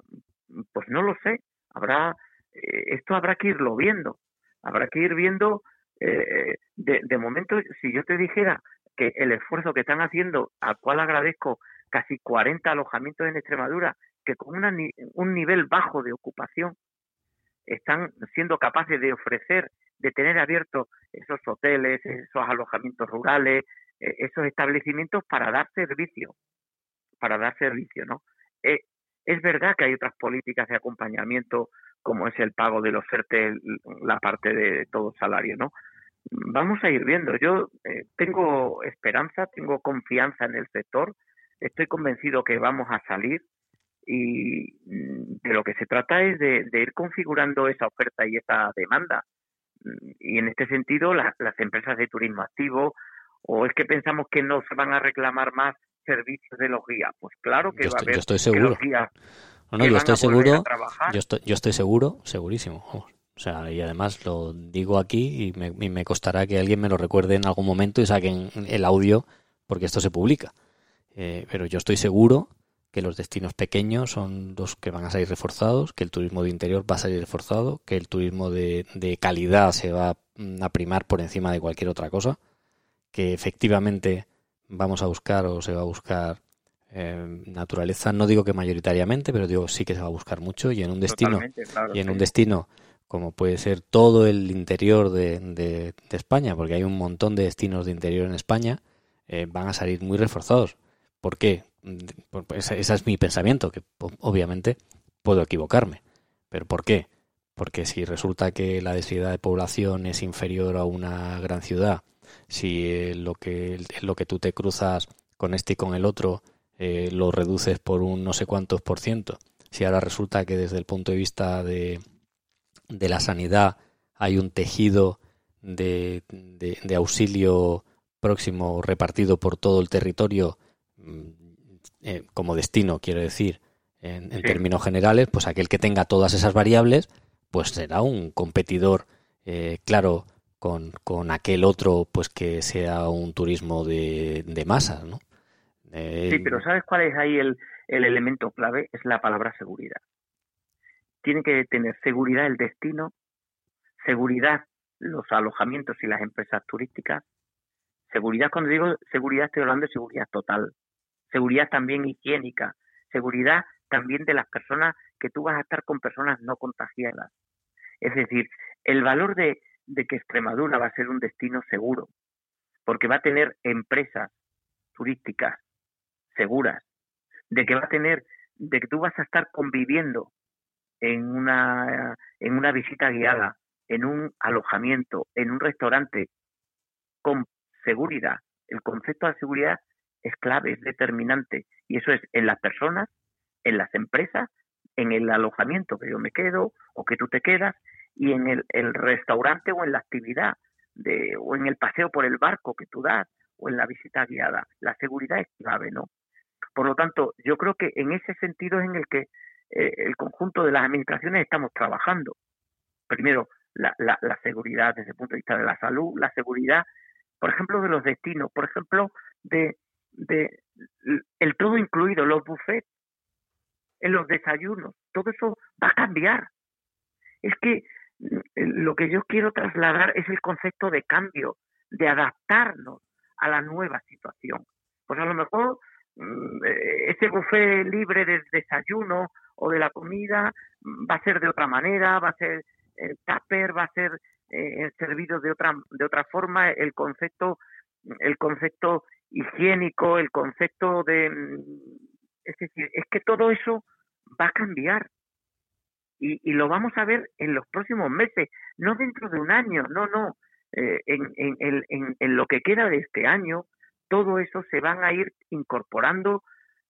Pues no lo sé. Habrá, eh, esto habrá que irlo viendo. Habrá que ir viendo, eh, de, de momento, si yo te dijera que el esfuerzo que están haciendo, al cual agradezco casi 40 alojamientos en Extremadura que con un nivel bajo de ocupación están siendo capaces de ofrecer, de tener abiertos esos hoteles, esos alojamientos rurales, eh, esos establecimientos para dar servicio, para dar servicio, ¿no? Eh, es verdad que hay otras políticas de acompañamiento, como es el pago de la parte de todo salario, ¿no? Vamos a ir viendo. Yo eh, tengo esperanza, tengo confianza en el sector, estoy convencido que vamos a salir y mm, de lo que se trata es de, ir configurando esa oferta y esa demanda. Mm, y en este sentido, las empresas de turismo activo, o es que pensamos que no se van a reclamar más servicios de los guías. Pues claro que va a haber. Yo estoy seguro. no, no, yo estoy seguro. Yo estoy, yo estoy seguro, segurísimo. O sea, y además lo digo aquí y me, y me costará que alguien me lo recuerde en algún momento y saquen el audio porque esto se publica. Eh, pero yo estoy seguro que los destinos pequeños son los que van a salir reforzados, que el turismo de interior va a salir reforzado, que el turismo de, calidad se va a primar por encima de cualquier otra cosa, que efectivamente vamos a buscar o se va a buscar eh, naturaleza, no digo que mayoritariamente, pero digo sí que se va a buscar mucho y en un destino y en un destino como puede ser todo el interior de, de, España, porque hay un montón de destinos de interior en España, eh, van a salir muy reforzados. ¿Por qué? Ese, es mi pensamiento, que obviamente puedo equivocarme. ¿Pero por qué? Porque si resulta que la densidad de población es inferior a una gran ciudad, si eh, lo, que, lo que tú te cruzas con este y con el otro eh, lo reduces por un no sé cuántos por ciento, si ahora resulta que desde el punto de vista de, de la sanidad hay un tejido de, de auxilio próximo repartido por todo el territorio eh, como destino, quiero decir, en, términos generales, pues aquel que tenga todas esas variables, pues será un competidor eh, claro con, con, aquel otro, pues que sea un turismo de, de masas, ¿no? Eh, sí, pero ¿sabes cuál es ahí el, el elemento clave? Es la palabra seguridad. Tiene que tener seguridad el destino, seguridad los alojamientos y las empresas turísticas. Seguridad, cuando digo seguridad, estoy hablando de seguridad total seguridad también higiénica, seguridad también de las personas que tú vas a estar con personas no contagiadas. Es decir, el valor de, que Extremadura va a ser un destino seguro, porque va a tener empresas turísticas seguras, de que va a tener, de que tú vas a estar conviviendo en una, en una visita guiada, en un alojamiento, en un restaurante con seguridad. El concepto de seguridad es clave, es determinante Y eso es en las personas, en las empresas, en el alojamiento que yo me quedo o que tú te quedas y en el, restaurante o en la actividad de, o en el paseo por el barco que tú das o en la visita guiada. La seguridad es clave, ¿no? Por lo tanto, yo creo que en ese sentido es en el que eh, el conjunto de las administraciones estamos trabajando. Primero, la, la, la, seguridad desde el punto de vista de la salud, la seguridad, por ejemplo, de los destinos, por ejemplo, de, de el todo incluido, los buffets, en los desayunos, todo eso va a cambiar. Es que mm, lo que yo quiero trasladar es el concepto de cambio, de adaptarnos a la nueva situación. Pues a lo mejor mm, eh, ese buffet libre de desayuno o de la comida mm, va a ser de otra manera, va a ser el tupper, va a ser eh, servido de otra de otra forma, el concepto el concepto higiénico, el concepto de es decir, es que todo eso va a cambiar. Y, y lo vamos a ver en los próximos meses, no dentro de un año, no, no, eh, en, en, en, en, lo que queda de este año, todo eso se van a ir incorporando,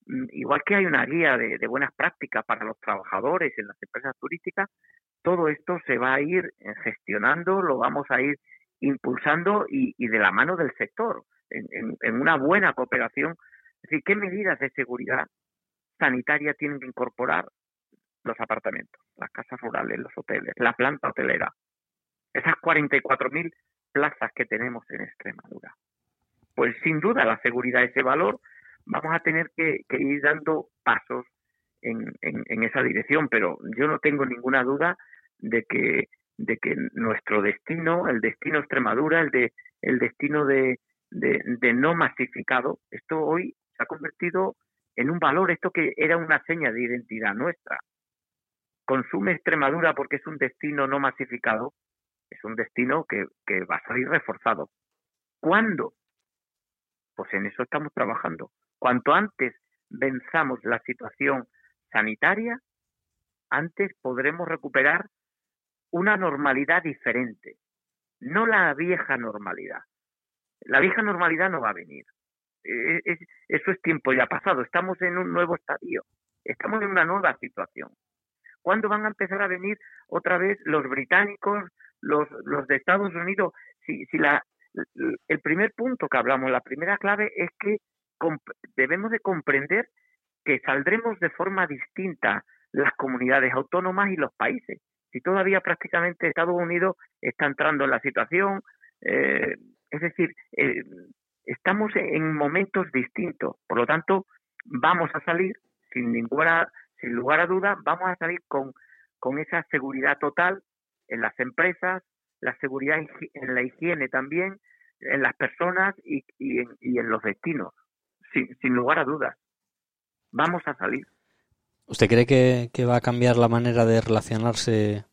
mm, igual que hay una guía de, buenas prácticas para los trabajadores en las empresas turísticas, todo esto se va a ir gestionando, lo vamos a ir impulsando y de la mano del sector, en, una buena cooperación. Es decir, ¿qué medidas de seguridad sanitaria tienen que incorporar los apartamentos, las casas rurales, los hoteles, la planta hotelera? Esas 44.000 plazas que tenemos en Extremadura. Pues sin duda la seguridad, ese valor, vamos a tener que, ir dando pasos en, en, en, esa dirección, pero yo no tengo ninguna duda de que, de que nuestro destino, el destino Extremadura, el, de, el destino de, de, no masificado, esto hoy se ha convertido en un valor, esto que era una seña de identidad nuestra. Consume Extremadura porque es un destino no masificado, es un destino que, que va a salir reforzado. ¿Cuándo? Pues en eso estamos trabajando. Cuanto antes venzamos la situación sanitaria, antes podremos recuperar una normalidad diferente, no la vieja normalidad. La vieja normalidad no va a venir. E, e, eso es tiempo ya pasado. Estamos en un nuevo estadio. Estamos en una nueva situación. ¿Cuándo van a empezar a venir otra vez los británicos, los, los de Estados Unidos? Si, si la, el primer punto que hablamos, la primera clave es que debemos de comprender que saldremos de forma distinta las comunidades autónomas y los países. Si todavía prácticamente Estados Unidos está entrando en la situación, eh, es decir, eh, estamos en momentos distintos. Por lo tanto, vamos a salir sin ninguna, sin lugar a duda, vamos a salir con, con esa seguridad total en las empresas, la seguridad en la higiene también, en las personas y, en, y en, los destinos, sin, lugar a dudas. Vamos a salir. ¿Usted cree que, va a cambiar la manera de relacionarse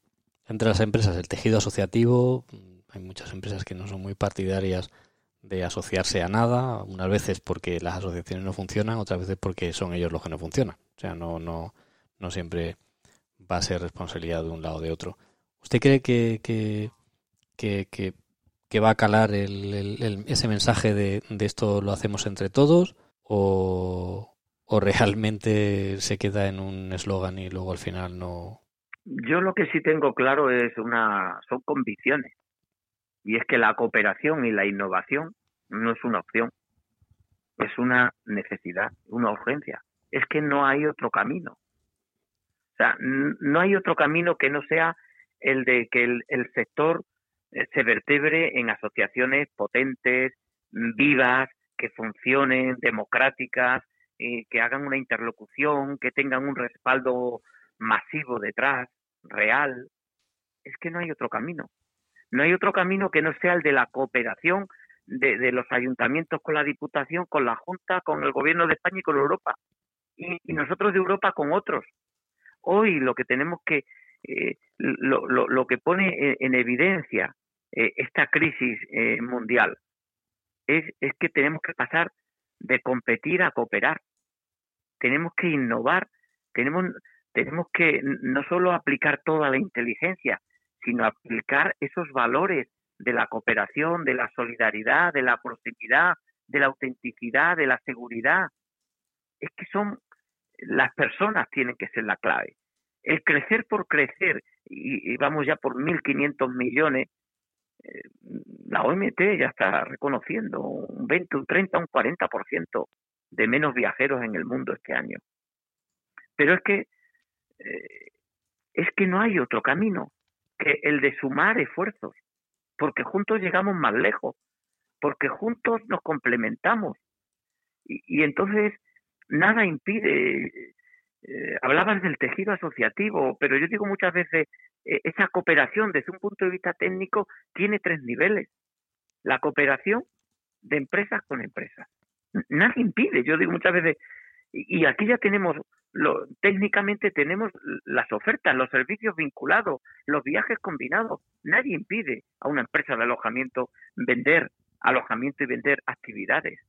entre las empresas, el tejido asociativo? Hay muchas empresas que no son muy partidarias de asociarse a nada, unas veces porque las asociaciones no funcionan, otras veces porque son ellos los que no funcionan. O sea, no, no, no siempre va a ser responsabilidad de un lado o de otro. ¿Usted cree que, que, que, que va a calar el, el, ese mensaje de, de, esto lo hacemos entre todos o, o realmente se queda en un eslogan y luego al final no. Yo lo que sí tengo claro es una son convicciones y es que la cooperación y la innovación no es una opción, es una necesidad, una urgencia. Es que no hay otro camino. O sea, no hay otro camino que no sea el de que el, sector eh, se vertebre en asociaciones potentes, vivas, que funcionen, democráticas, que hagan una interlocución, que tengan un respaldo masivo detrás, real. Es que no hay otro camino. No hay otro camino que no sea el de la cooperación de, los ayuntamientos con la Diputación, con la Junta, con el Gobierno de España y con Europa. Y, nosotros de Europa con otros. Hoy lo que tenemos que, eh, lo, lo, lo, que pone en evidencia eh, esta crisis eh, mundial es, es que tenemos que pasar de competir a cooperar. Tenemos que innovar, tenemos, tenemos que no solo aplicar toda la inteligencia, sino aplicar esos valores de la cooperación, de la solidaridad, de la proximidad, de la autenticidad, de la seguridad. es que son las personas tienen que ser la clave. El crecer por crecer, y, vamos ya por 1.500 millones, eh, la OMT ya está reconociendo un 20, un 30, un 40% de menos viajeros en el mundo este año. Pero es que eh, es que no hay otro camino que el de sumar esfuerzos, porque juntos llegamos más lejos, porque juntos nos complementamos. Y, entonces nada impide, eh, hablabas del tejido asociativo, pero yo digo muchas veces, eh, esa cooperación desde un punto de vista técnico tiene tres niveles. La cooperación de empresas con empresas. Nada impide, yo digo muchas veces, y, aquí ya tenemos, lo, técnicamente tenemos las ofertas, los servicios vinculados, los viajes combinados. Nadie impide a una empresa de alojamiento vender alojamiento y vender actividades.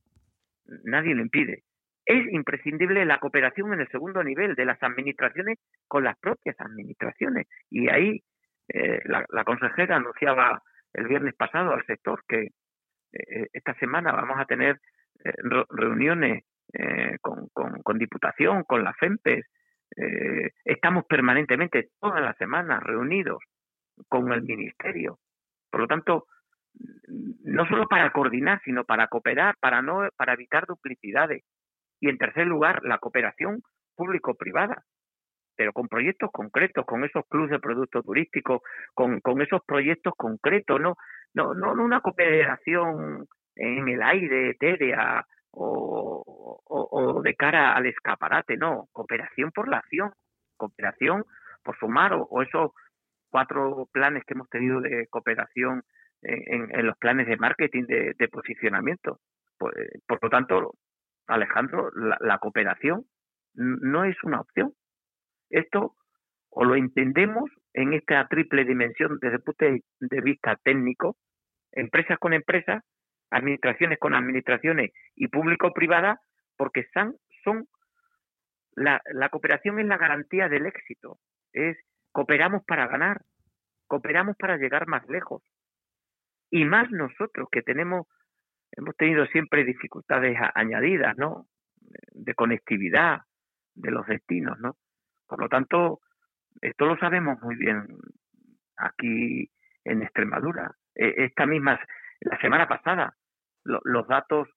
Nadie lo impide. Es imprescindible la cooperación en el segundo nivel de las administraciones con las propias administraciones. Y ahí eh, la, consejera anunciaba el viernes pasado al sector que eh, esta semana vamos a tener eh, reuniones con, con, Diputación, con la FEMPES. estamos permanentemente todas las semanas reunidos con el Ministerio. Por lo tanto, no solo para coordinar, sino para cooperar, para no para evitar duplicidades. Y en tercer lugar, la cooperación público-privada, pero con proyectos concretos, con esos clubes de productos turísticos, con, con esos proyectos concretos, no, no, no una cooperación en el aire, etérea o, o, de cara al escaparate, no, cooperación por la acción, cooperación por sumar o esos cuatro planes que hemos tenido de cooperación en, los planes de marketing de, posicionamiento. Pues, por lo tanto, Alejandro, la, cooperación no es una opción. Esto o lo entendemos en esta triple dimensión desde el punto de vista técnico, empresas con empresas, administraciones con administraciones y público-privada, porque son, son la, la cooperación es la garantía del éxito. Es cooperamos para ganar, cooperamos para llegar más lejos y más nosotros que tenemos, hemos tenido siempre dificultades añadidas, ¿no? De conectividad de los destinos, ¿no? Por lo tanto, esto lo sabemos muy bien aquí en Extremadura. E, esta misma, la semana pasada, los datos,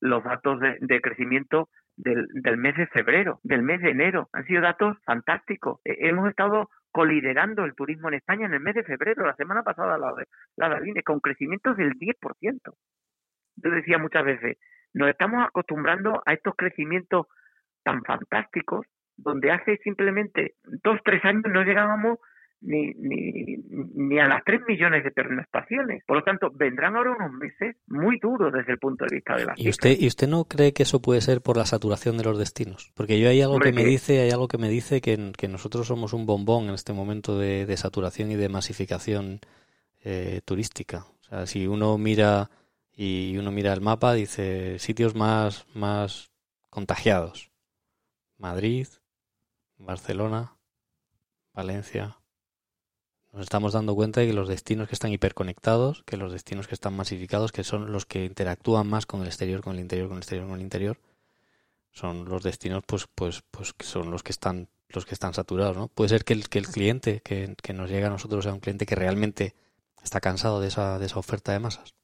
los datos de, crecimiento del, del, mes de febrero, del mes de enero, han sido datos fantásticos. E, hemos estado coliderando el turismo en España en el mes de febrero, la semana pasada la, la Daline, con crecimientos del 10%. Yo decía muchas veces, nos estamos acostumbrando a estos crecimientos tan fantásticos, donde hace simplemente dos, tres años no llegábamos ni, ni, ni a las 3 millones de pernoctaciones. Por lo tanto, vendrán ahora unos meses muy duros desde el punto de vista de la ¿Y usted, ¿Y usted no cree que eso puede ser por la saturación de los destinos? Porque yo hay algo que me dice, hay algo que me dice que, que, nosotros somos un bombón en este momento de, de saturación y de masificación eh, turística. O sea, si uno mira y uno mira el mapa, dice sitios más, más contagiados. Madrid, Barcelona, Valencia, nos estamos dando cuenta de que los destinos que están hiperconectados, que los destinos que están masificados, que son los que interactúan más con el exterior, con el interior, con el exterior, con el interior, son los destinos pues pues pues que son los que están los que están saturados, ¿no? Puede ser que el, que el cliente que, que nos llega a nosotros sea un cliente que realmente está cansado de esa, de esa oferta de masas.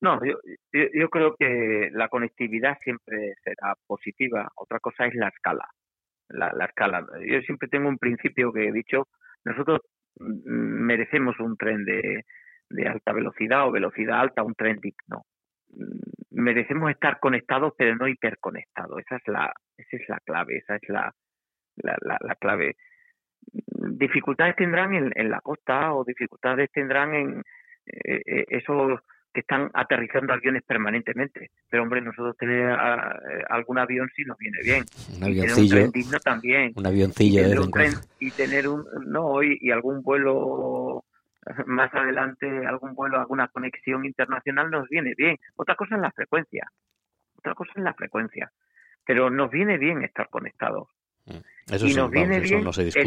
No, yo, yo, creo que la conectividad siempre será positiva. Otra cosa es la escala. La, la escala. Yo siempre tengo un principio que he dicho, nosotros merecemos un tren de, de alta velocidad o velocidad alta, un tren digno. Merecemos estar conectados, pero no hiperconectados. Esa es la, esa es la clave, esa es la, la, la, clave. Dificultades tendrán en, en, la costa o dificultades tendrán en eh, eh, esos que están aterrizando aviones permanentemente. Pero hombre, nosotros tener eh, algún avión sí nos viene bien. Un avioncillo. un tren también. Un avioncillo y tener, un tren, y tener un no y, algún vuelo más adelante, algún vuelo, alguna conexión internacional nos viene bien. Otra cosa es la frecuencia. Otra cosa es la frecuencia. Pero nos viene bien estar conectados. Mm. Eso y nos viene bien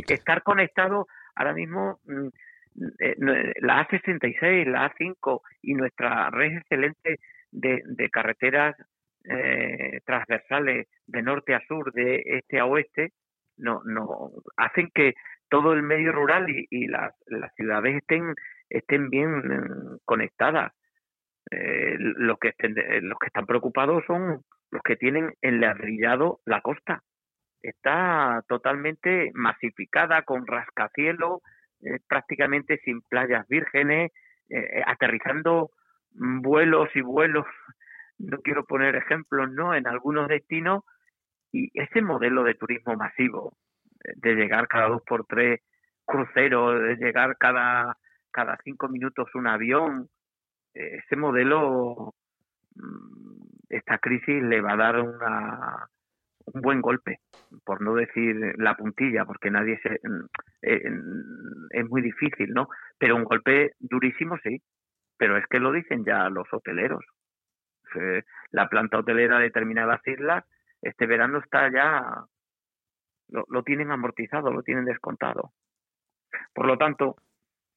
estar conectados ahora mismo mm, la A66, la A5 y nuestra red excelente de, carreteras eh, transversales de norte a sur, de este a oeste, no, no hacen que todo el medio rural y, las, ciudades estén, estén bien mm, conectadas. Eh, los, que los que están preocupados son los que tienen enladrillado la costa. Está totalmente masificada, con rascacielos, eh, prácticamente sin playas vírgenes, eh, aterrizando vuelos y vuelos, no quiero poner ejemplos, ¿no? En algunos destinos, y ese modelo de turismo masivo, de llegar cada dos por tres cruceros, de llegar cada, cada cinco minutos un avión, ese modelo, mm, esta crisis le va a dar una, un buen golpe, por no decir la puntilla, porque nadie se, mm, eh, mm, es muy difícil, ¿no? Pero un golpe durísimo sí, pero es que lo dicen ya los hoteleros. La planta hotelera de determinadas islas este verano está ya lo, lo tienen amortizado, lo tienen descontado. Por lo tanto,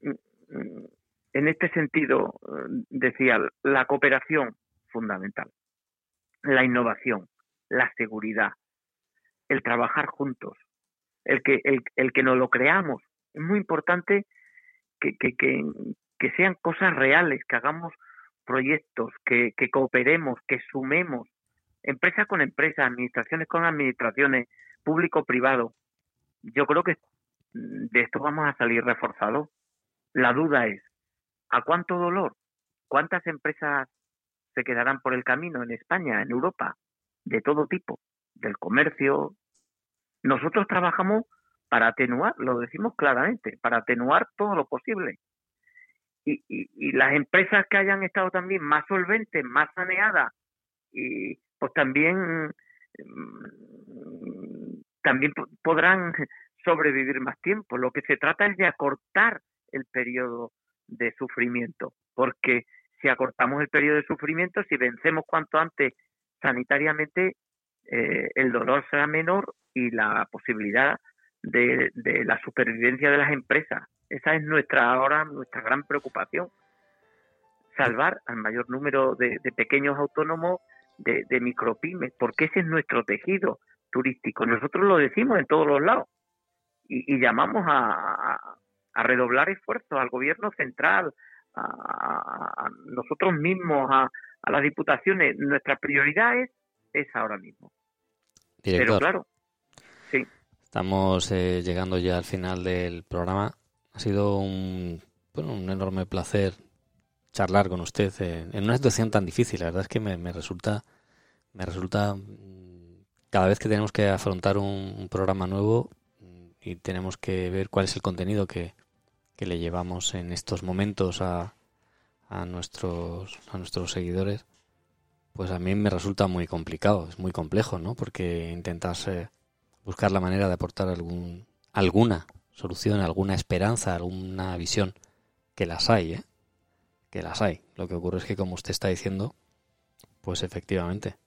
en este sentido, decía, la cooperación fundamental, la innovación, la seguridad, el trabajar juntos, el que, el, el que nos lo creamos. Es muy importante que, que, que, que sean cosas reales, que hagamos proyectos, que, que cooperemos, que sumemos, empresa con empresa, administraciones con administraciones, público-privado. Yo creo que de esto vamos a salir reforzados. La duda es, ¿a cuánto dolor? ¿Cuántas empresas se quedarán por el camino en España, en Europa, de todo tipo, del comercio? Nosotros trabajamos para atenuar, lo decimos claramente, para atenuar todo lo posible. Y, y, las empresas que hayan estado también más solventes, más saneadas, y pues también mm, también podrán sobrevivir más tiempo. Lo que se trata es de acortar el periodo de sufrimiento, porque si acortamos el periodo de sufrimiento, si vencemos cuanto antes sanitariamente, eh, el dolor será menor y la posibilidad de, la supervivencia de las empresas. Esa es nuestra ahora nuestra gran preocupación. Salvar al mayor número de, pequeños autónomos, de, de micropymes, porque ese es nuestro tejido turístico. Nosotros lo decimos en todos los lados y, llamamos a, a, redoblar esfuerzos al gobierno central, a, nosotros mismos, a, las diputaciones. Nuestra prioridad es esa ahora mismo. Pero claro, sí. Estamos eh, llegando ya al final del programa. Ha sido un, bueno, un enorme placer charlar con usted en, una situación tan difícil. La verdad es que me, me resulta me resulta cada vez que tenemos que afrontar un, programa nuevo y tenemos que ver cuál es el contenido que, le llevamos en estos momentos a, a, nuestros, a nuestros seguidores, pues a mí me resulta muy complicado, es muy complejo, ¿no? Porque intentas eh, buscar la manera de aportar algún, alguna solución, alguna esperanza, alguna visión, que las hay, ¿eh? Que las hay. Lo que ocurre es que, como usted está diciendo, pues efectivamente,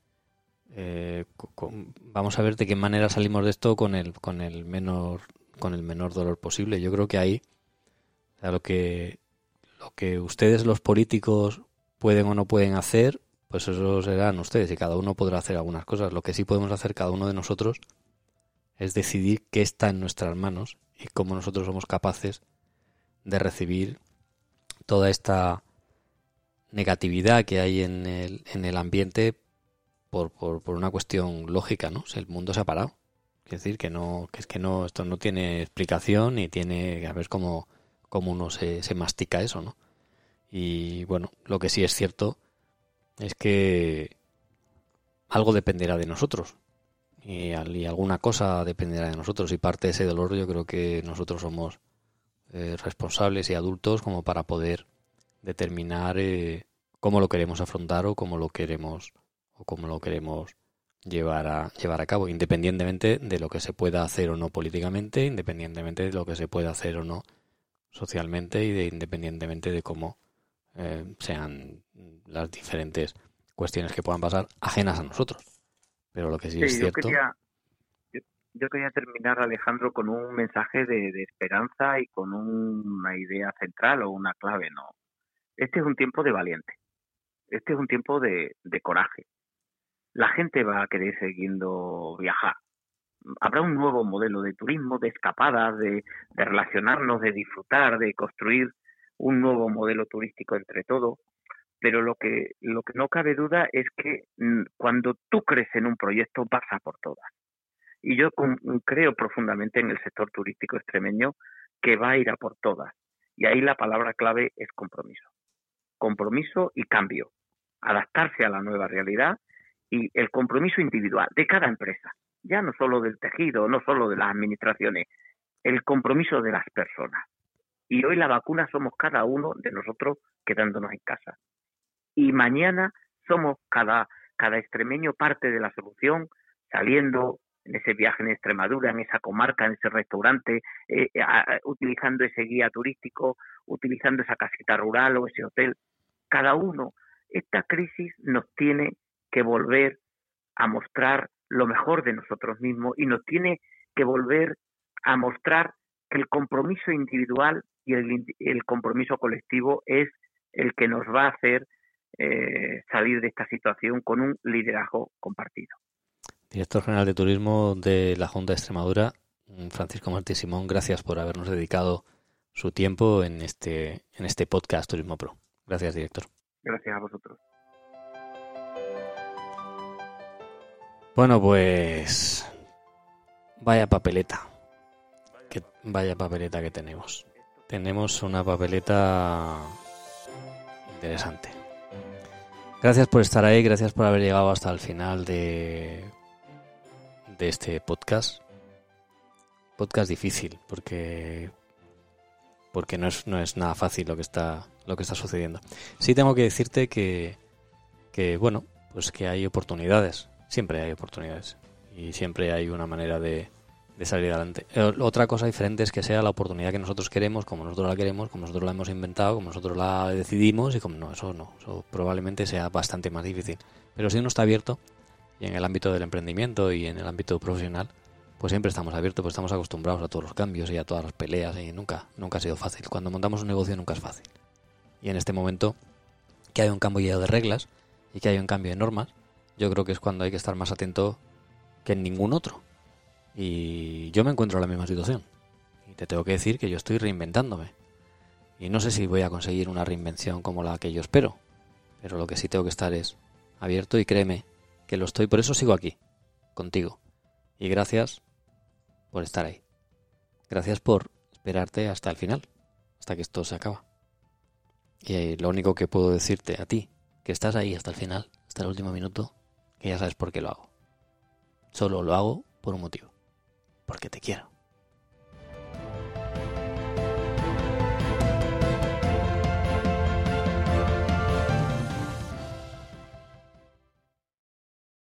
eh, vamos a ver de qué manera salimos de esto con el con el menor con el menor dolor posible. Yo creo que ahí lo que lo que ustedes los políticos pueden o no pueden hacer, pues eso serán ustedes y cada uno podrá hacer algunas cosas. Lo que sí podemos hacer cada uno de nosotros es decidir qué está en nuestras manos y cómo nosotros somos capaces de recibir toda esta negatividad que hay en el, en el ambiente por, por, por una cuestión lógica, ¿no? el mundo se ha parado. Es decir, que no, que es que no, esto no tiene explicación y tiene a ver cómo, cómo uno se, se mastica eso, ¿no? Y bueno, lo que sí es cierto es que algo dependerá de nosotros. Y, alguna cosa dependerá de nosotros. Y parte de ese dolor yo creo que nosotros somos eh, responsables y adultos como para poder determinar eh, cómo lo queremos afrontar o cómo lo queremos cómo lo queremos llevar a, llevar a cabo, independientemente de lo que se pueda hacer o no políticamente, independientemente de lo que se pueda hacer o no socialmente y de, independientemente de cómo eh, sean las diferentes cuestiones que puedan pasar ajenas a nosotros. Pero lo que sí, es cierto. Yo quería, terminar, Alejandro, con un mensaje de, esperanza y con una idea central o una clave. no Este es un tiempo de valiente. Este es un tiempo de coraje la gente va a querer siguiendo viajar. Habrá un nuevo modelo de turismo, de escapadas, de, de relacionarnos, de disfrutar, de construir un nuevo modelo turístico entre todos pero lo que lo que no cabe duda es que mm, cuando tú crees en un proyecto pasa por todas. Y yo creo profundamente en el sector turístico extremeño que va a ir a por todas. Y ahí la palabra clave es compromiso. Compromiso y cambio. Adaptarse a la nueva realidad y el compromiso individual de cada empresa. Ya no solo del tejido no solo de las administraciones el compromiso de las personas y hoy la vacuna somos cada uno de nosotros quedándonos en casa y mañana somos cada, cada extremeño parte de la solución, saliendo en ese viaje en Extremadura, en esa comarca, en ese restaurante, eh, utilizando ese guía turístico, utilizando esa casita rural o ese hotel. Cada uno, esta crisis nos tiene que volver a mostrar lo mejor de nosotros mismos y nos tiene que volver a mostrar que el compromiso individual y el, el compromiso colectivo es el que nos va a hacer eh, salir de esta situación con un liderazgo compartido. Director General de Turismo de la Junta de Extremadura, Francisco Martín Simón, gracias por habernos dedicado su tiempo en este, en este podcast Turismo Pro. Gracias, director. Gracias a vosotros. Bueno, pues vaya papeleta. Que, vaya papeleta que tenemos. Tenemos una papeleta interesante. Gracias por estar ahí, gracias por haber llegado hasta el final de, de este podcast. Podcast difícil, porque porque no es, no es nada fácil lo que está lo que está sucediendo. Sí tengo que decirte que, que bueno, pues que hay oportunidades, siempre hay oportunidades y siempre hay una manera de, de salir adelante. Eh, otra cosa diferente es que sea la oportunidad que nosotros queremos, como nosotros la queremos, como nosotros la hemos inventado, como nosotros la decidimos y como no, eso no, eso probablemente sea bastante más difícil. Pero si uno está abierto, y en el ámbito del emprendimiento y en el ámbito profesional, pues siempre estamos abiertos, pues estamos acostumbrados a todos los cambios y a todas las peleas y nunca, nunca ha sido fácil. Cuando montamos un negocio nunca es fácil. Y en este momento, que hay un cambio de reglas y que hay un cambio de normas, yo creo que es cuando hay que estar más atento que en ningún otro y yo me encuentro en la misma situación. Y te tengo que decir que yo estoy reinventándome. Y no sé si voy a conseguir una reinvención como la que yo espero. Pero lo que sí tengo que estar es abierto y créeme que lo estoy. Por eso sigo aquí, contigo. Y gracias por estar ahí. Gracias por esperarte hasta el final, hasta que esto se acaba. Y lo único que puedo decirte a ti, que estás ahí hasta el final, hasta el último minuto, que ya sabes por qué lo hago. Solo lo hago por un motivo porque te quiero.